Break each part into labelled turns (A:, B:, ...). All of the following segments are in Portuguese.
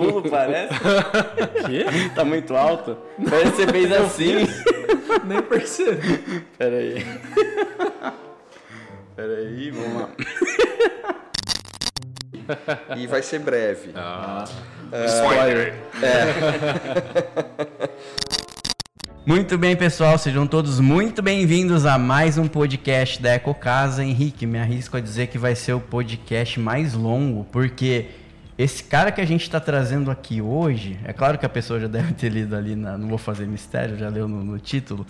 A: pulo, parece. Que? Tá muito alto. Parece que você fez assim.
B: Nem percebi.
A: Pera aí. Pera aí, vamos lá.
C: E vai ser breve.
D: Ah,
A: Spoiler. Muito bem, pessoal, sejam todos muito bem-vindos a mais um podcast da Eco Casa. Henrique, me arrisco a dizer que vai ser o podcast mais longo, porque esse cara que a gente está trazendo aqui hoje, é claro que a pessoa já deve ter lido ali, na, não vou fazer mistério, já leu no, no título,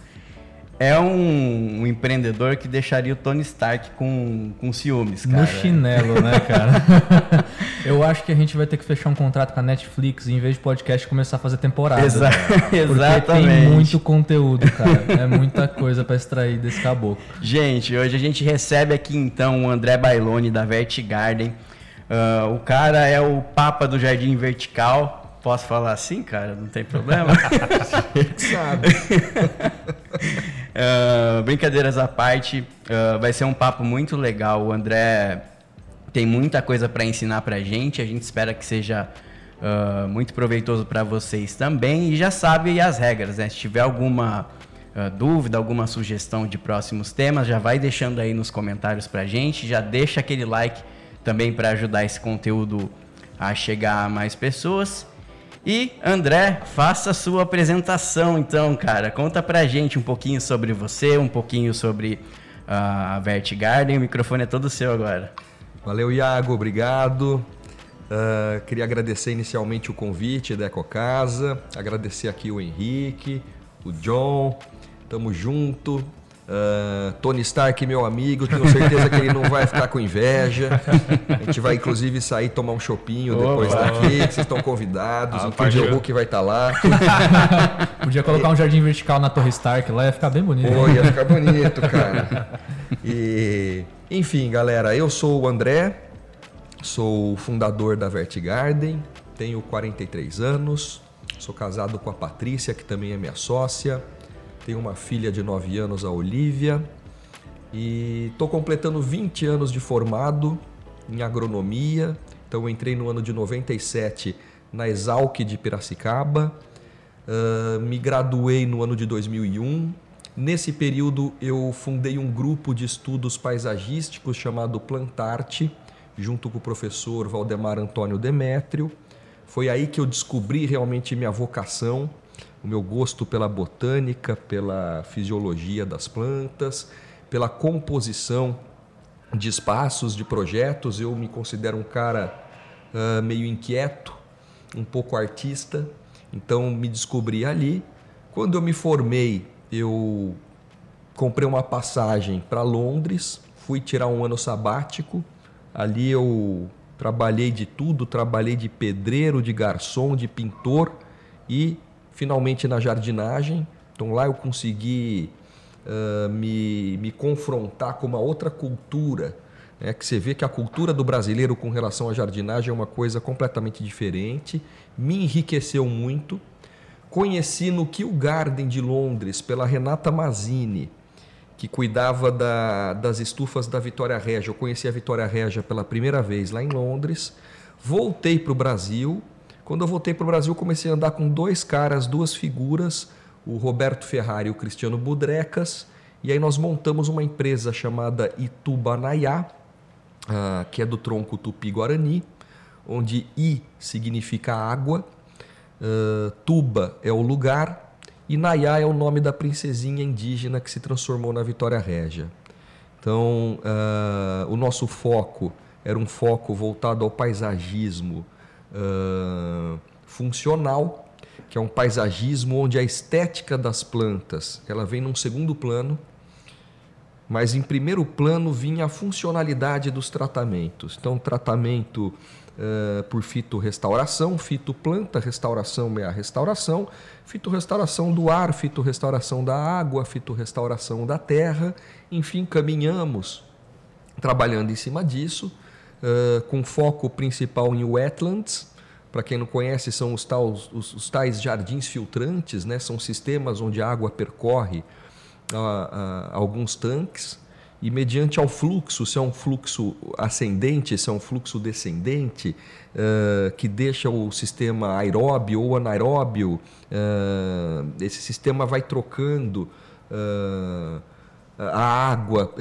A: é um, um empreendedor que deixaria o Tony Stark com, com ciúmes, cara.
B: No chinelo, né, cara? Eu acho que a gente vai ter que fechar um contrato com a Netflix e, em vez de podcast, começar a fazer temporada.
A: Exa
B: Porque
A: exatamente.
B: tem muito conteúdo, cara. É muita coisa para extrair desse caboclo.
A: Gente, hoje a gente recebe aqui então o André Bailoni da Vert Garden. Ah, o cara é o papa do jardim vertical. Posso falar assim, cara? Não tem problema?
C: Sabe?
A: Ah, brincadeiras à parte, ah, vai ser um papo muito legal. O André tem muita coisa para ensinar pra gente. A gente espera que seja ah, muito proveitoso para vocês também. E já sabe as regras, né? Se tiver alguma dúvida, alguma sugestão de próximos temas, já vai deixando aí nos comentários pra gente. Já deixa aquele like também para ajudar esse conteúdo a chegar a mais pessoas. E André, faça a sua apresentação então, cara. Conta pra gente um pouquinho sobre você, um pouquinho sobre ah, a Vert Garden. O microfone é todo seu agora.
C: Valeu, Iago, obrigado. Ah, queria agradecer inicialmente o convite da Ecocasa, agradecer aqui o Henrique, o John, tamo junto. Ah, Tony Stark, meu amigo, tenho certeza que ele não vai ficar com inveja. A gente vai inclusive sair tomar um chopinho depois
A: Opa.
C: daqui, vocês estão convidados.
D: Ah,
C: o. Tio Hulk vai estar lá.
B: Podia colocar um jardim vertical na Torre Stark lá, ia ficar bem bonito.
C: Pô, ia ficar bonito, cara. E, enfim, galera, eu sou o André, sou o fundador da Vert Garden, tenho 43 anos, sou casado com a Patrícia, que também é minha sócia, tenho uma filha de 9 anos, a Olivia, e estou completando 20 anos de formado em agronomia. Então, entrei no ano de 97 na Exalc de Piracicaba. Ah, me graduei no ano de 2001. Nesse período, eu fundei um grupo de estudos paisagísticos chamado Plantarte, junto com o professor Valdemar Antônio Demétrio. Foi aí que eu descobri realmente minha vocação, o meu gosto pela botânica, pela fisiologia das plantas, pela composição de espaços, de projetos. Eu me considero um cara ah, meio inquieto, um pouco artista, então me descobri ali. Quando eu me formei, eu comprei uma passagem para Londres, fui tirar um ano sabático. Ali eu trabalhei de tudo, trabalhei de pedreiro, de garçom, de pintor e finalmente na jardinagem. Então lá eu consegui ah, me, me confrontar com uma outra cultura, né? que você vê que a cultura do brasileiro com relação à jardinagem é uma coisa completamente diferente, me enriqueceu muito. Conheci no Kew Garden de Londres pela Renata Mazzini, que cuidava da- das estufas da Vitória Regia. Eu conheci a Vitória Regia pela primeira vez lá em Londres. Voltei para o Brasil. Quando eu voltei para o Brasil, comecei a andar com dois caras, duas figuras, o Roberto Ferrari e o Cristiano Budrecas. E aí nós montamos uma empresa chamada Itubanaiá, ah, que é do tronco tupi-guarani, onde I significa água, ah, Tuba é o lugar e Nayá é o nome da princesinha indígena que se transformou na Vitória Régia. Então, ah, o nosso foco era um foco voltado ao paisagismo ah, funcional, que é um paisagismo onde a estética das plantas ela vem num segundo plano, mas em primeiro plano vinha a funcionalidade dos tratamentos. Então, tratamento eh, por fitorrestauração, fitoplanta, restauração é a restauração, fitorrestauração do ar, fitorrestauração da água, fitorrestauração da terra, enfim, caminhamos trabalhando em cima disso, eh, com foco principal em wetlands. Para quem não conhece, são os, taus- os- os tais jardins filtrantes, né? são sistemas onde a água percorre ah, ah, alguns tanques e mediante ao fluxo, se é um fluxo ascendente, se é um fluxo descendente, uh, que deixa o sistema aeróbio ou anaeróbio, uh, esse sistema vai trocando uh, a água,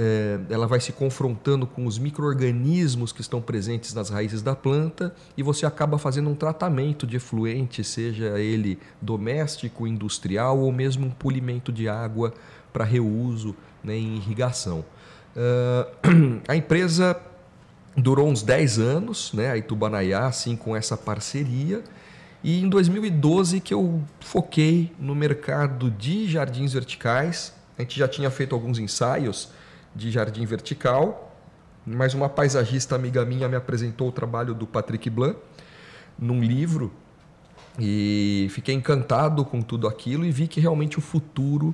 C: ela vai se confrontando com os micro-organismos que estão presentes nas raízes da planta e você acaba fazendo um tratamento de efluente, seja ele doméstico, industrial ou mesmo um polimento de água para reuso né, em irrigação. Uh, a empresa durou uns 10 anos, né, a Itubanaiá, assim, com essa parceria. E em 2012 que eu foquei no mercado de jardins verticais. A gente já tinha feito alguns ensaios de jardim vertical, mas uma paisagista amiga minha me apresentou o trabalho do Patrick Blanc num livro e fiquei encantado com tudo aquilo e vi que realmente o futuro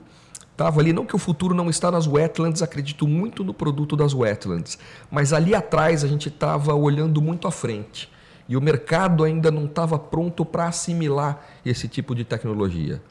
C: Estava ali, não que o futuro não está nas wetlands, acredito muito no produto das wetlands, mas ali atrás a gente estava olhando muito à frente e o mercado ainda não estava pronto para assimilar esse tipo de tecnologia.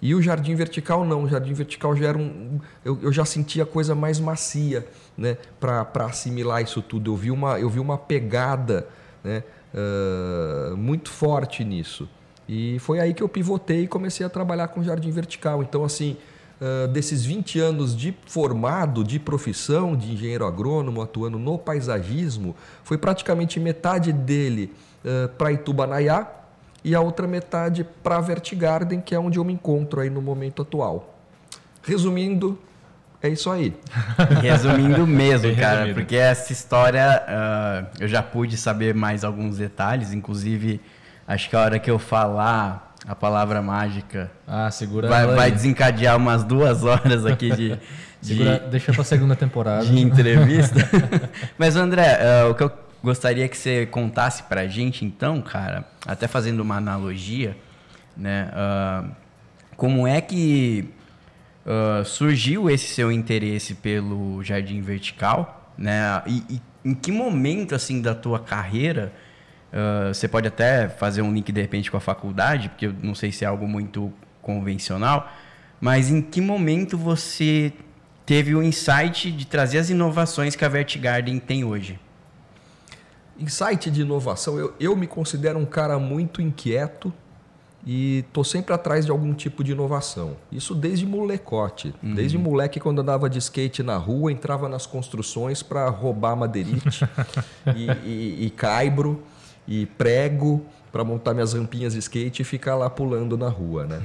C: E o jardim vertical não, o jardim vertical já era um. Eu, eu já sentia a coisa mais macia né, para assimilar isso tudo. Eu vi uma, eu vi uma pegada né, uh, muito forte nisso. E foi aí que eu pivotei e comecei a trabalhar com jardim vertical. Então, assim, uh, desses 20 anos de formado, de profissão, de engenheiro agrônomo, atuando no paisagismo, foi praticamente metade dele uh, para Itubanaiá e a outra metade para Vertigarden, que é onde eu me encontro aí no momento atual. Resumindo, é isso aí.
A: Resumindo mesmo, cara, resumido. porque essa história uh, eu já pude saber mais alguns detalhes, inclusive acho que a hora que eu falar a palavra mágica.
B: Ah, segura
A: vai, vai desencadear umas duas horas aqui de.
B: segura,
A: de
B: deixa para a segunda temporada.
A: De entrevista. Mas, André, uh, o que eu gostaria que você contasse para a gente, então, cara, até fazendo uma analogia, né? Uh, como é que uh, surgiu esse seu interesse pelo jardim vertical, né? E, e em que momento, assim, da tua carreira Uh, você pode até fazer um link de repente com a faculdade, porque eu não sei se é algo muito convencional, mas em que momento você teve o insight de trazer as inovações que a Vertigarden tem hoje?
C: Insight de inovação, eu, eu me considero um cara muito inquieto e tô sempre atrás de algum tipo de inovação. Isso desde molecote, uhum. desde moleque quando andava de skate na rua, entrava nas construções para roubar madeirite e, e, e caibro e prego para montar minhas rampinhas de skate e ficar lá pulando na rua, né?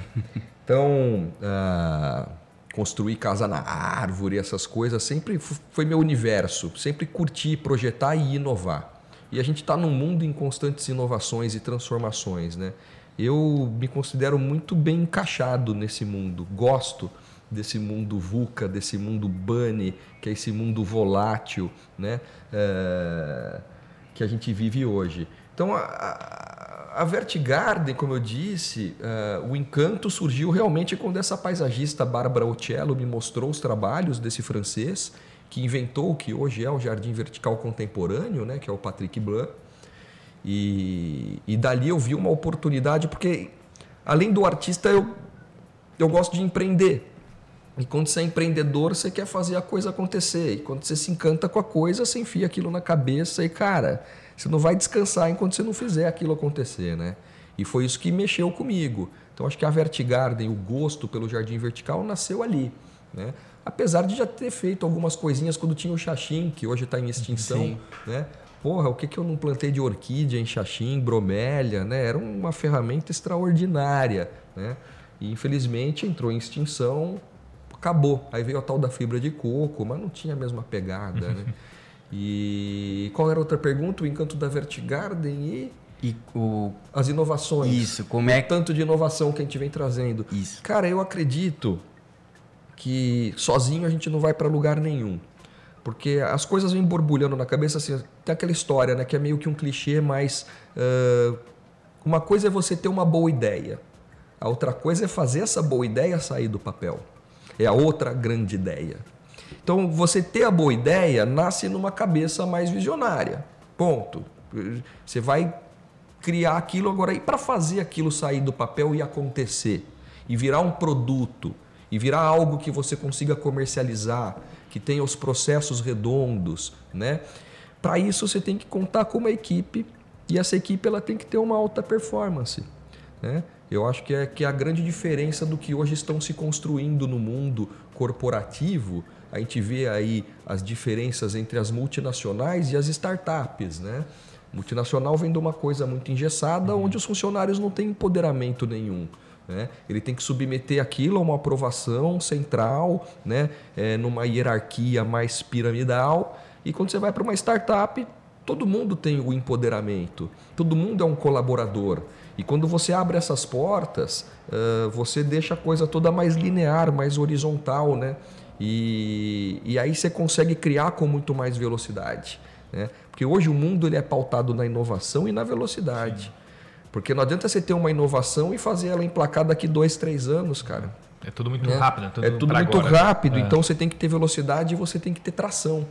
C: Então, ah, construir casa na árvore, essas coisas, sempre foi meu universo. Sempre curti projetar e inovar. E a gente está num mundo em constantes inovações e transformações, né? Eu me considero muito bem encaixado nesse mundo. Gosto desse mundo VUCA, desse mundo bunny, que é esse mundo volátil, né? É, que a gente vive hoje. Então, a, a Vertigarden, como eu disse, uh, o encanto surgiu realmente quando essa paisagista Bárbara Ocello me mostrou os trabalhos desse francês que inventou o que hoje é o Jardim Vertical Contemporâneo, né, que é o Patrick Blanc. E, e dali eu vi uma oportunidade, porque além do artista, eu, eu gosto de empreender. E quando você é empreendedor, você quer fazer a coisa acontecer. E quando você se encanta com a coisa, você enfia aquilo na cabeça e, cara, você não vai descansar enquanto você não fizer aquilo acontecer, né? E foi isso que mexeu comigo. Então acho que a Vertigarden, o gosto pelo jardim vertical nasceu ali, né? Apesar de já ter feito algumas coisinhas quando tinha o Xaxim, que hoje está em extinção, Sim. né? Porra, o que, que eu não plantei de orquídea em Xaxim, bromélia, né? Era uma ferramenta extraordinária, né? E infelizmente entrou em extinção, acabou. Aí veio a tal da fibra de coco, mas não tinha a mesma pegada, né? E qual era a outra pergunta? O encanto da Vertigarden e
A: e o...
C: as inovações.
A: Isso, como é
C: o tanto de inovação que a gente vem trazendo.
A: Isso.
C: Cara, eu acredito que sozinho a gente não vai para lugar nenhum. Porque as coisas vêm borbulhando na cabeça assim, tem aquela história, né, que é meio que um clichê, mas uh, uma coisa é você ter uma boa ideia. A outra coisa é fazer essa boa ideia sair do papel. É a outra grande ideia. Então, você ter a boa ideia nasce numa cabeça mais visionária. Ponto. Você vai criar aquilo agora e para fazer aquilo sair do papel e acontecer e virar um produto e virar algo que você consiga comercializar, que tenha os processos redondos, né? Para isso você tem que contar com uma equipe e essa equipe ela tem que ter uma alta performance, né? Eu acho que é, que é a grande diferença do que hoje estão se construindo no mundo corporativo. A gente vê aí as diferenças entre as multinacionais e as startups, né? Multinacional vem de uma coisa muito engessada, onde os funcionários não têm empoderamento nenhum. Né? Ele tem que submeter aquilo a uma aprovação central, né? É, numa hierarquia mais piramidal. E quando você vai para uma startup, todo mundo tem o empoderamento, todo mundo é um colaborador. E quando você abre essas portas, uh, você deixa a coisa toda mais linear, mais horizontal, né? E, e aí você consegue criar com muito mais velocidade. Né? Porque hoje o mundo ele é pautado na inovação e na velocidade. Sim. Porque não adianta você ter uma inovação e fazer ela emplacar daqui dois, três anos, cara.
B: É tudo muito é. rápido. É
C: tudo, é tudo muito agora. rápido. É. Então você tem que ter velocidade e você tem que ter tração.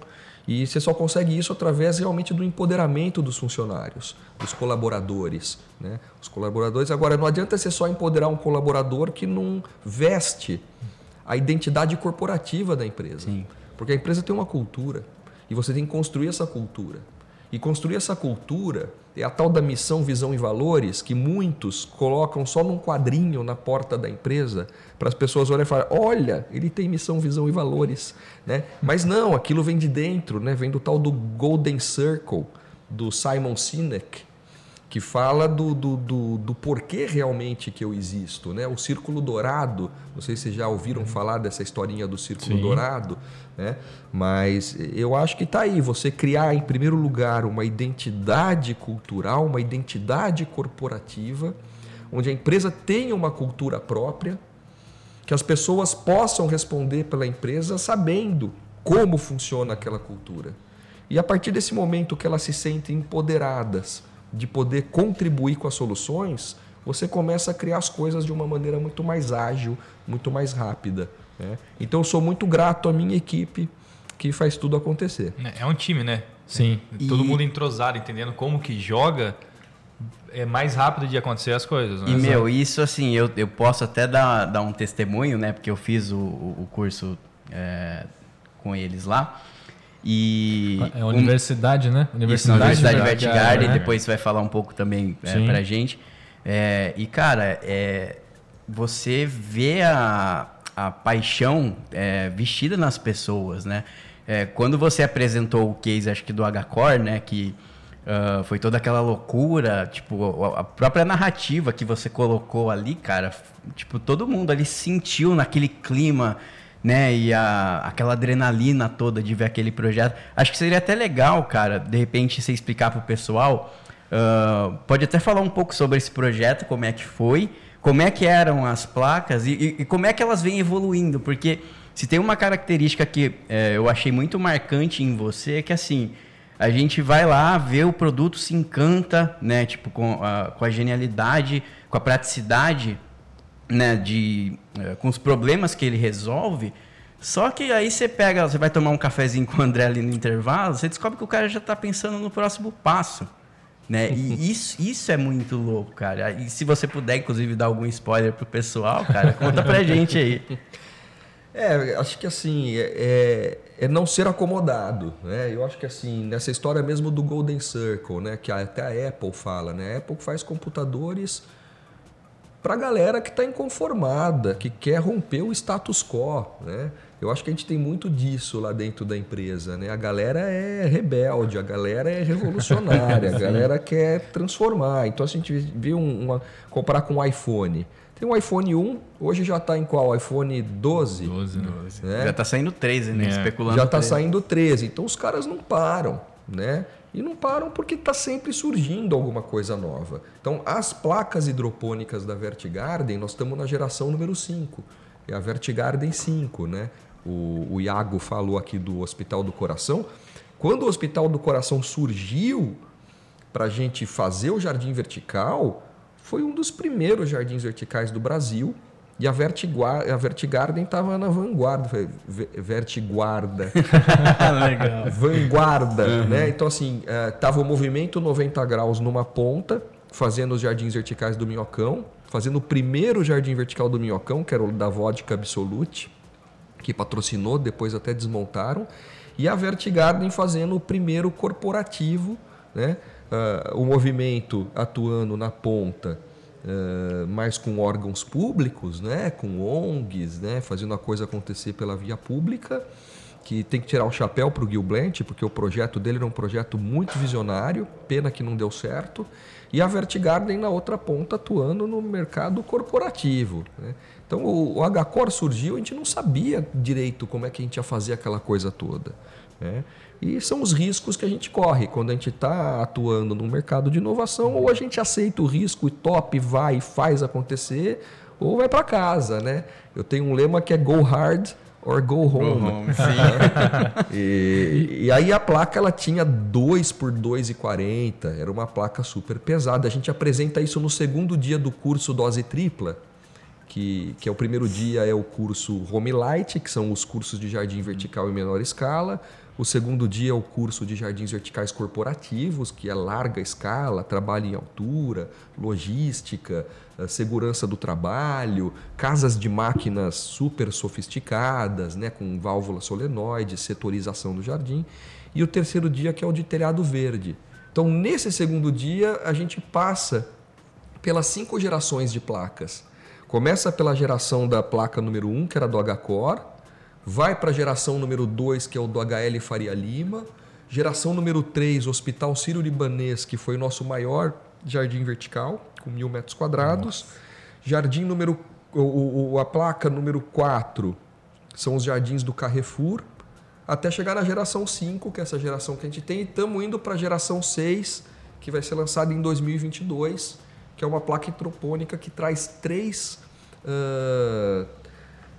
C: E você só consegue isso através realmente do empoderamento dos funcionários, dos colaboradores. Né? Os colaboradores. Agora, não adianta você só empoderar um colaborador que não veste a identidade corporativa da empresa. Sim. Porque a empresa tem uma cultura. E você tem que construir essa cultura. E construir essa cultura é a tal da missão, visão e valores que muitos colocam só num quadrinho na porta da empresa para as pessoas olharem e falarem: olha, ele tem missão, visão e valores. Né? Mas não, aquilo vem de dentro, né? vem do tal do Golden Circle, do Simon Sinek, que fala do, do, do, do, porquê realmente que eu existo. Né? O Círculo Dourado, não sei se vocês já ouviram falar dessa historinha do Círculo Sim. Dourado, né? mas eu acho que está aí, você criar em primeiro lugar uma identidade cultural, uma identidade corporativa, onde a empresa tenha uma cultura própria, que as pessoas possam responder pela empresa sabendo como funciona aquela cultura. E a partir desse momento que elas se sentem empoderadas, de poder contribuir com as soluções, você começa a criar as coisas de uma maneira muito mais ágil, muito mais rápida. Né? Então eu sou muito grato à minha equipe que faz tudo acontecer.
B: É, é um time, né?
C: Sim.
B: É, todo e... mundo entrosado, entendendo como que joga, é mais rápido de acontecer as coisas.
A: Né? E, meu, isso assim, eu, eu posso até dar, dar um testemunho, né? Porque eu fiz o, o curso é, com eles lá. E
B: é a universidade,
A: um,
B: né?
A: Universidade, Isso, Universidade Vertigarden, né? depois você vai falar um pouco também é, pra gente. É, e, cara, é, você vê a, a paixão é, vestida nas pessoas, né? É, quando você apresentou o case, acho que do H-Core, né? Que uh, foi toda aquela loucura, tipo, a própria narrativa que você colocou ali, cara, tipo, todo mundo ali sentiu naquele clima né? E a, aquela adrenalina toda de ver aquele projeto. Acho que seria até legal, cara, de repente você explicar para o pessoal. Uh, pode até falar um pouco sobre esse projeto, como é que foi, como é que eram as placas e, e, e como é que elas vêm evoluindo, porque se tem uma característica que é, eu achei muito marcante em você é que assim a gente vai lá, vê o produto, se encanta, né? Tipo, com com a genialidade, com a praticidade né, de, é, com os problemas que ele resolve. Só que aí você pega, você vai tomar um cafezinho com o André ali no intervalo, você descobre que o cara já está pensando no próximo passo. Né? E isso, isso é muito louco, cara. E se você puder, inclusive, dar algum spoiler pro pessoal, cara, conta pra gente aí.
C: É, acho que assim, é, é, é, não ser acomodado, né? Eu acho que assim, nessa história mesmo do Golden Circle, né? Que até a Apple fala, né? A Apple faz computadores para a galera que está inconformada, que quer romper o status quo, né? Eu acho que a gente tem muito disso lá dentro da empresa, né? A galera é rebelde, a galera é revolucionária, a galera quer transformar. Então a gente viu uma comparar com o iPhone. Tem um iPhone 1, hoje já está em qual? iPhone 12?
A: 12, 12. Né? Já está saindo 13, né? É. Especulando.
C: Já está saindo 13. Então os caras não param, né? E não param porque está sempre surgindo alguma coisa nova. Então, as placas hidropônicas da Vertigarden, nós estamos na geração número 5. É a Vertigarden 5, né? O, o Iago falou aqui do Hospital do Coração. Quando o Hospital do Coração surgiu para a gente fazer o jardim vertical, foi um dos primeiros jardins verticais do Brasil. E a, Vertiguar, a Vertigarden estava na vanguarda. Vertiguarda. Legal. Vanguarda. Uhum. Né? Então, assim, estava é, o movimento 90 graus numa ponta, fazendo os jardins verticais do Minhocão. fazendo o primeiro jardim vertical do Minhocão, que era o da Vodka Absolute, que patrocinou, depois até desmontaram, e a Vertigarden fazendo o primeiro corporativo, né? Uh, o movimento atuando na ponta, mais com órgãos públicos, né? com ONGs, né? fazendo a coisa acontecer pela via pública, que tem que tirar o chapéu para o Gil Blanch, porque o projeto dele era um projeto muito visionário, pena que não deu certo, e a Vertigarden na outra ponta atuando no mercado corporativo. Né? Então o, o HCOR surgiu, a gente não sabia direito como é que a gente ia fazer aquela coisa toda. Né? E são os riscos que a gente corre quando a gente está atuando no mercado de inovação, ou a gente aceita o risco e top, vai e faz acontecer, ou vai para casa. Né? Eu tenho um lema que é go hard or go home. Go home e, e, aí a placa ela tinha 2 por 2,40, era uma placa super pesada. A gente apresenta isso no segundo dia do curso Dose Tripla, que, que é o primeiro dia é o curso Home Light, que são os cursos de jardim vertical em menor escala. O segundo dia é o curso de jardins verticais corporativos, que é larga escala, trabalho em altura, logística, eh, segurança do trabalho, casas de máquinas super sofisticadas, né, com válvula solenoide, setorização do jardim. E o terceiro dia que é o de telhado verde. Então, nesse segundo dia, a gente passa pelas cinco gerações de placas. Começa pela geração da placa número 1, um, que era do H-Core, vai para a geração número 2, que é o do HL Faria Lima, geração número 3, Hospital Sírio-Libanês, que foi o nosso maior jardim vertical, com mil metros quadrados. Nossa. Jardim número. O, o, a placa número 4 são os jardins do Carrefour, até chegar na geração 5, que é essa geração que a gente tem, e estamos indo para a geração 6, que vai ser lançada em 2022, que é uma placa hidropônica que traz três. Uh,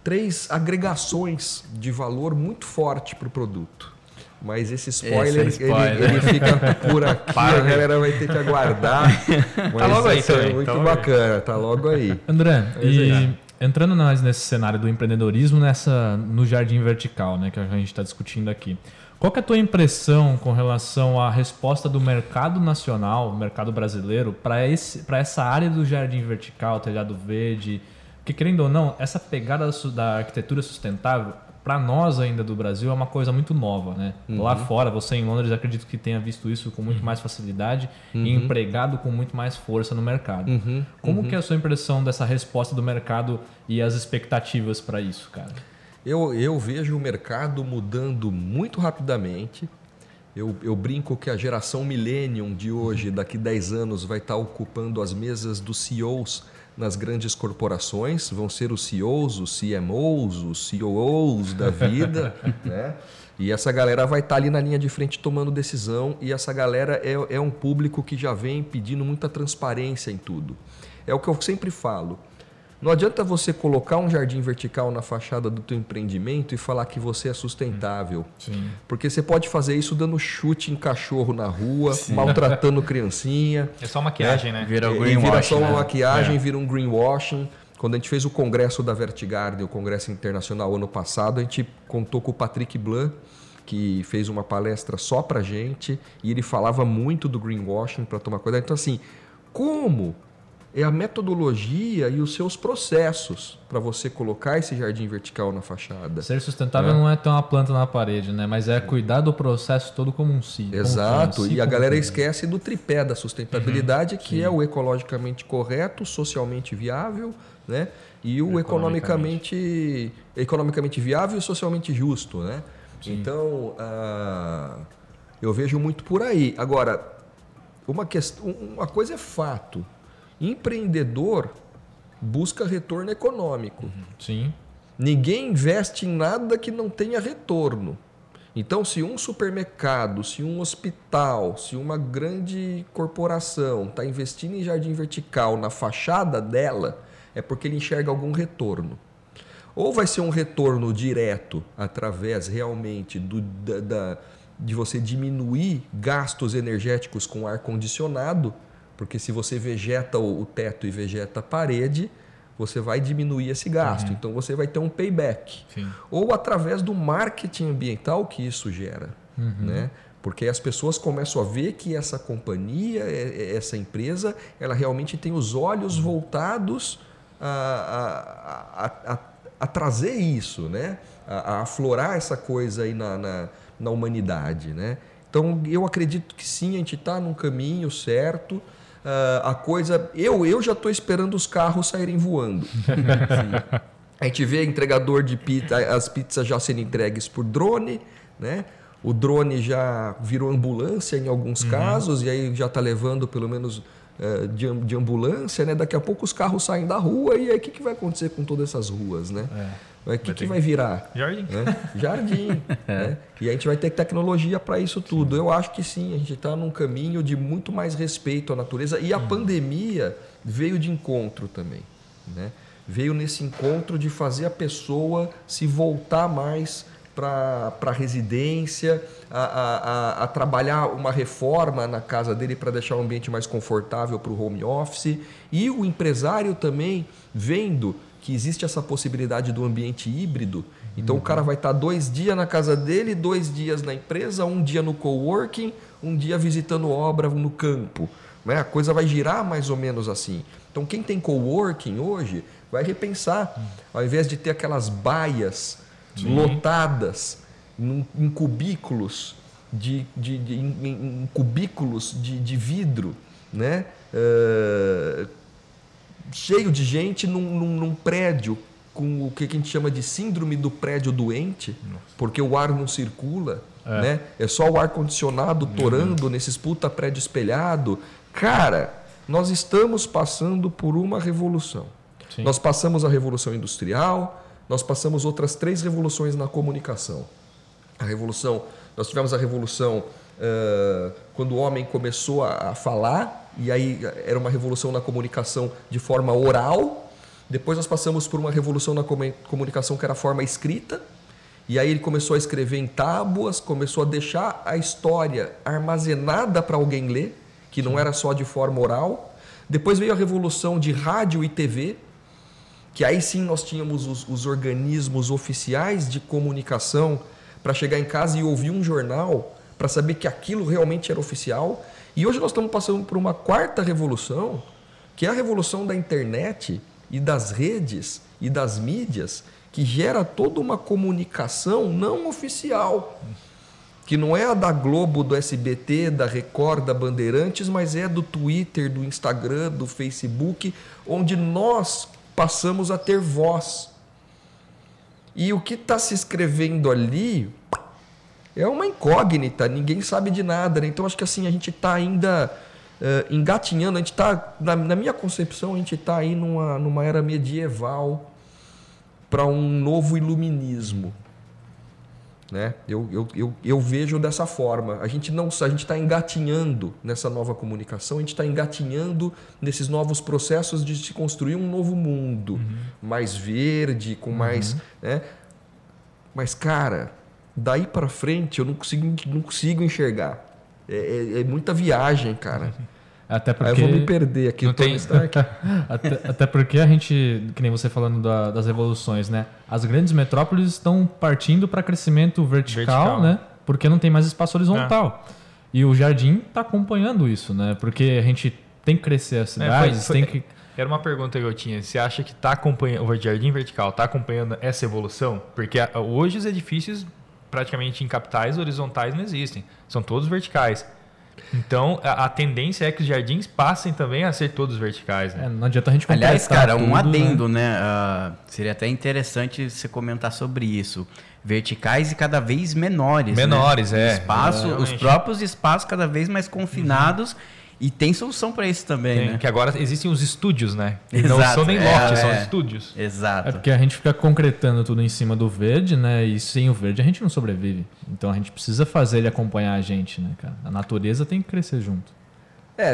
C: três agregações de valor muito forte para o produto. Mas esse spoiler, esse é spoiler. Ele, ele, fica por aqui, Para, a galera vai ter que aguardar. tá logo aí também. É muito tá bacana, tá logo aí.
B: André, e entrando mais nesse cenário do empreendedorismo nessa, no jardim vertical, né, que a gente está discutindo aqui. Qual é a tua impressão com relação à resposta do mercado nacional, mercado brasileiro, para essa área do jardim vertical, telhado verde, porque, querendo ou não, essa pegada da arquitetura sustentável, para nós ainda do Brasil, é uma coisa muito nova. Né? Uhum. Lá fora, você em Londres, acredito que tenha visto isso com muito uhum. mais facilidade uhum. e empregado com muito mais força no mercado. Uhum. Como uhum. que é a sua impressão dessa resposta do mercado e as expectativas para isso, cara?
C: Eu, eu vejo o mercado mudando muito rapidamente. Eu, eu, brinco que a geração millennium de hoje, daqui 10 anos, vai estar ocupando as mesas dos CEOs nas grandes corporações, vão ser os CEOs, os CMOs, os COOs da vida, né? E essa galera vai estar tá ali na linha de frente tomando decisão e essa galera é, é um público que já vem pedindo muita transparência em tudo. É o que eu sempre falo. Não adianta você colocar um jardim vertical na fachada do teu empreendimento e falar que você é sustentável. Sim. Porque você pode fazer isso dando chute em cachorro na rua, Sim. maltratando criancinha.
B: É só maquiagem, né?
C: né? Vira, vira só uma né? maquiagem, é. vira um greenwashing. Quando a gente fez o congresso da Vertigarden, o congresso internacional ano passado, a gente contou com o Patrick Blanc, que fez uma palestra só pra gente, e ele falava muito do greenwashing para tomar cuidado. Então assim, como é a metodologia e os seus processos para você colocar esse jardim vertical na fachada.
B: Ser sustentável é. não é ter uma planta na parede, né? Mas é cuidar do processo todo como um si.
C: Exato. Um si, e a galera esquece do tripé da sustentabilidade, uhum. que Sim. é o ecologicamente correto, socialmente viável, né? E o economicamente, economicamente, viável e socialmente justo, né? Sim. Então, uh, eu vejo muito por aí. Agora, uma, questão, uma coisa é fato Empreendedor busca retorno econômico. Uhum.
B: Sim.
C: Ninguém investe em nada que não tenha retorno. Então, se um supermercado, se um hospital, se uma grande corporação está investindo em jardim vertical na fachada dela, é porque ele enxerga algum retorno. Ou vai ser um retorno direto através realmente do, da, da, de você diminuir gastos energéticos com ar condicionado porque se você vegeta o teto e vegeta a parede, você vai diminuir esse gasto. Uhum. Então você vai ter um payback. Sim. Ou através do marketing ambiental que isso gera. Uhum. Né? Porque as pessoas começam a ver que essa companhia, é, é, essa empresa, ela realmente tem os olhos voltados a, a, a, a trazer isso, né? A, aflorar essa coisa aí na, na, na humanidade. Né? Então eu acredito que sim, a gente está num caminho certo. Uh, a coisa. Eu, eu já estou esperando os carros saírem voando. a gente vê entregador de pizza, as pizzas já sendo entregues por drone, né? O drone já virou ambulância em alguns uhum. casos, e aí já está levando pelo menos uh, de, de, ambulância, né? Daqui a pouco os carros saem da rua, e aí o que, que vai acontecer com todas essas ruas, né? É. O que, que vai virar?
D: Jardim.
C: Né? Jardim. né? E a gente vai ter tecnologia para isso tudo. Sim. Eu acho que sim, a gente está num caminho de muito mais respeito à natureza. E a hum. pandemia veio de encontro também. Né? Veio nesse encontro de fazer a pessoa se voltar mais para a residência, a, a, a, trabalhar uma reforma na casa dele para deixar o ambiente mais confortável para o home office. E o empresário também vendo que existe essa possibilidade do ambiente híbrido. Então uhum. o cara vai estar dois dias na casa dele, dois dias na empresa, um dia no coworking, um dia visitando obra no campo. Né? A coisa vai girar mais ou menos assim. Então quem tem coworking hoje vai repensar, ao invés de ter aquelas baias Sim. lotadas em, em cubículos de, de, de em, em, cubículos de, de vidro, né? Uh, cheio de gente num, num, num, prédio com o que a gente chama de síndrome do prédio doente, Nossa. porque o ar não circula, é, né? é só o ar condicionado torando nesses puta prédio espelhado. Cara, nós estamos passando por uma revolução. Sim. Nós passamos a revolução industrial, nós passamos outras três revoluções na comunicação. A revolução, nós tivemos a revolução uh, quando o homem começou a, a falar, e aí era uma revolução na comunicação de forma oral. Depois nós passamos por uma revolução na comunicação que era a forma escrita. E aí ele começou a escrever em tábuas, começou a deixar a história armazenada para alguém ler, que não era só de forma oral. Depois veio a revolução de rádio e TV, que aí sim nós tínhamos os, os organismos oficiais de comunicação para chegar em casa e ouvir um jornal para saber que aquilo realmente era oficial. E hoje nós estamos passando por uma quarta revolução, que é a revolução da internet e das redes e das mídias, que gera toda uma comunicação não oficial, que não é a da Globo, do SBT, da Record, da Bandeirantes, mas é do Twitter, do Instagram, do Facebook, onde nós passamos a ter voz. E o que está se escrevendo ali é uma incógnita, ninguém sabe de nada. Né? Então acho que assim a gente está ainda uh, engatinhando, a gente está, na, na, minha concepção, a gente está aí numa, numa era medieval para um novo iluminismo. Né? Eu, eu, eu, eu, vejo dessa forma. A gente não a gente está engatinhando nessa nova comunicação, a gente está engatinhando nesses novos processos de se construir um novo mundo uhum. mais verde, com uhum. mais. Né? Mas, cara, daí para frente eu não consigo, não consigo enxergar. É, é, é muita viagem, cara. Uhum.
B: Até porque. Aí
C: eu vou me perder aqui
B: no tem... Stark. até, até, porque a gente, que nem você falando da, das revoluções, né? As grandes metrópoles estão partindo para crescimento vertical, vertical, né? Porque não tem mais espaço horizontal. É. E o jardim está acompanhando isso, né? Porque a gente tem que crescer as cidades, é, foi, foi, tem que.
D: Era uma pergunta que eu tinha. Você acha que tá acompanhando o jardim vertical está acompanhando essa evolução? Porque hoje os edifícios praticamente em capitais horizontais não existem, são todos verticais. Então, a, a, tendência é que os jardins passem também a ser todos verticais. Né?
B: É, não adianta a gente
A: Aliás, cara, um tudo, adendo, né? né? Uh, seria até interessante você comentar sobre isso. Verticais e cada vez menores.
D: Né? Menores,
A: né? é. Espaço, é, os próprios espaços cada vez mais confinados. Uhum. E tem solução para isso também, tem, né?
D: Que agora existem os estúdios, né? Exato, não são nem é, lotes, é, são estúdios.
A: Exato.
B: É porque a gente fica concretando tudo em cima do verde, né? E sem o verde a gente não sobrevive. Então a gente precisa fazer ele acompanhar a gente, né, cara? A natureza tem que crescer junto.
C: É,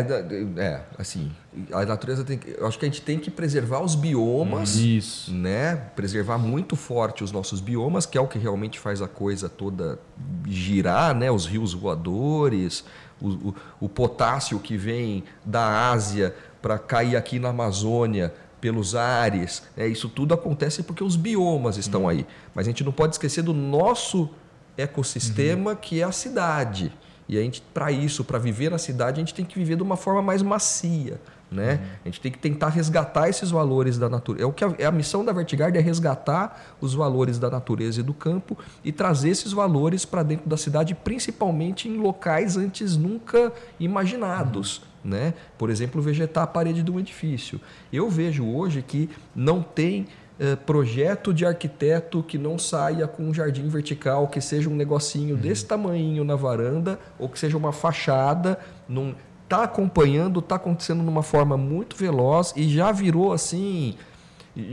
C: é, assim, a natureza tem que, eu acho que a gente tem que preservar os biomas,
B: Isso.
C: né? Preservar muito forte os nossos biomas, que é o que realmente faz a coisa toda girar, né? Os rios voadores, o, o, o potássio que vem da Ásia para cair aqui na Amazônia pelos ares, né? isso tudo acontece porque os biomas estão uhum. aí. Mas a gente não pode esquecer do nosso ecossistema, uhum. que é a cidade. E a gente, para isso, para viver na cidade, a gente tem que viver de uma forma mais macia. Né? A gente tem que tentar resgatar esses valores da natureza. É o que a, é a missão da Vertigard é resgatar os valores da natureza e do campo e trazer esses valores para dentro da cidade, principalmente em locais antes nunca imaginados. Uhum. Né? Por exemplo, vegetar a parede de um edifício. Eu vejo hoje que não tem eh, projeto de arquiteto que não saia com um jardim vertical, que seja um negocinho uhum. desse tamanho na varanda, ou que seja uma fachada num, está acompanhando, está acontecendo de uma forma muito veloz e já virou assim,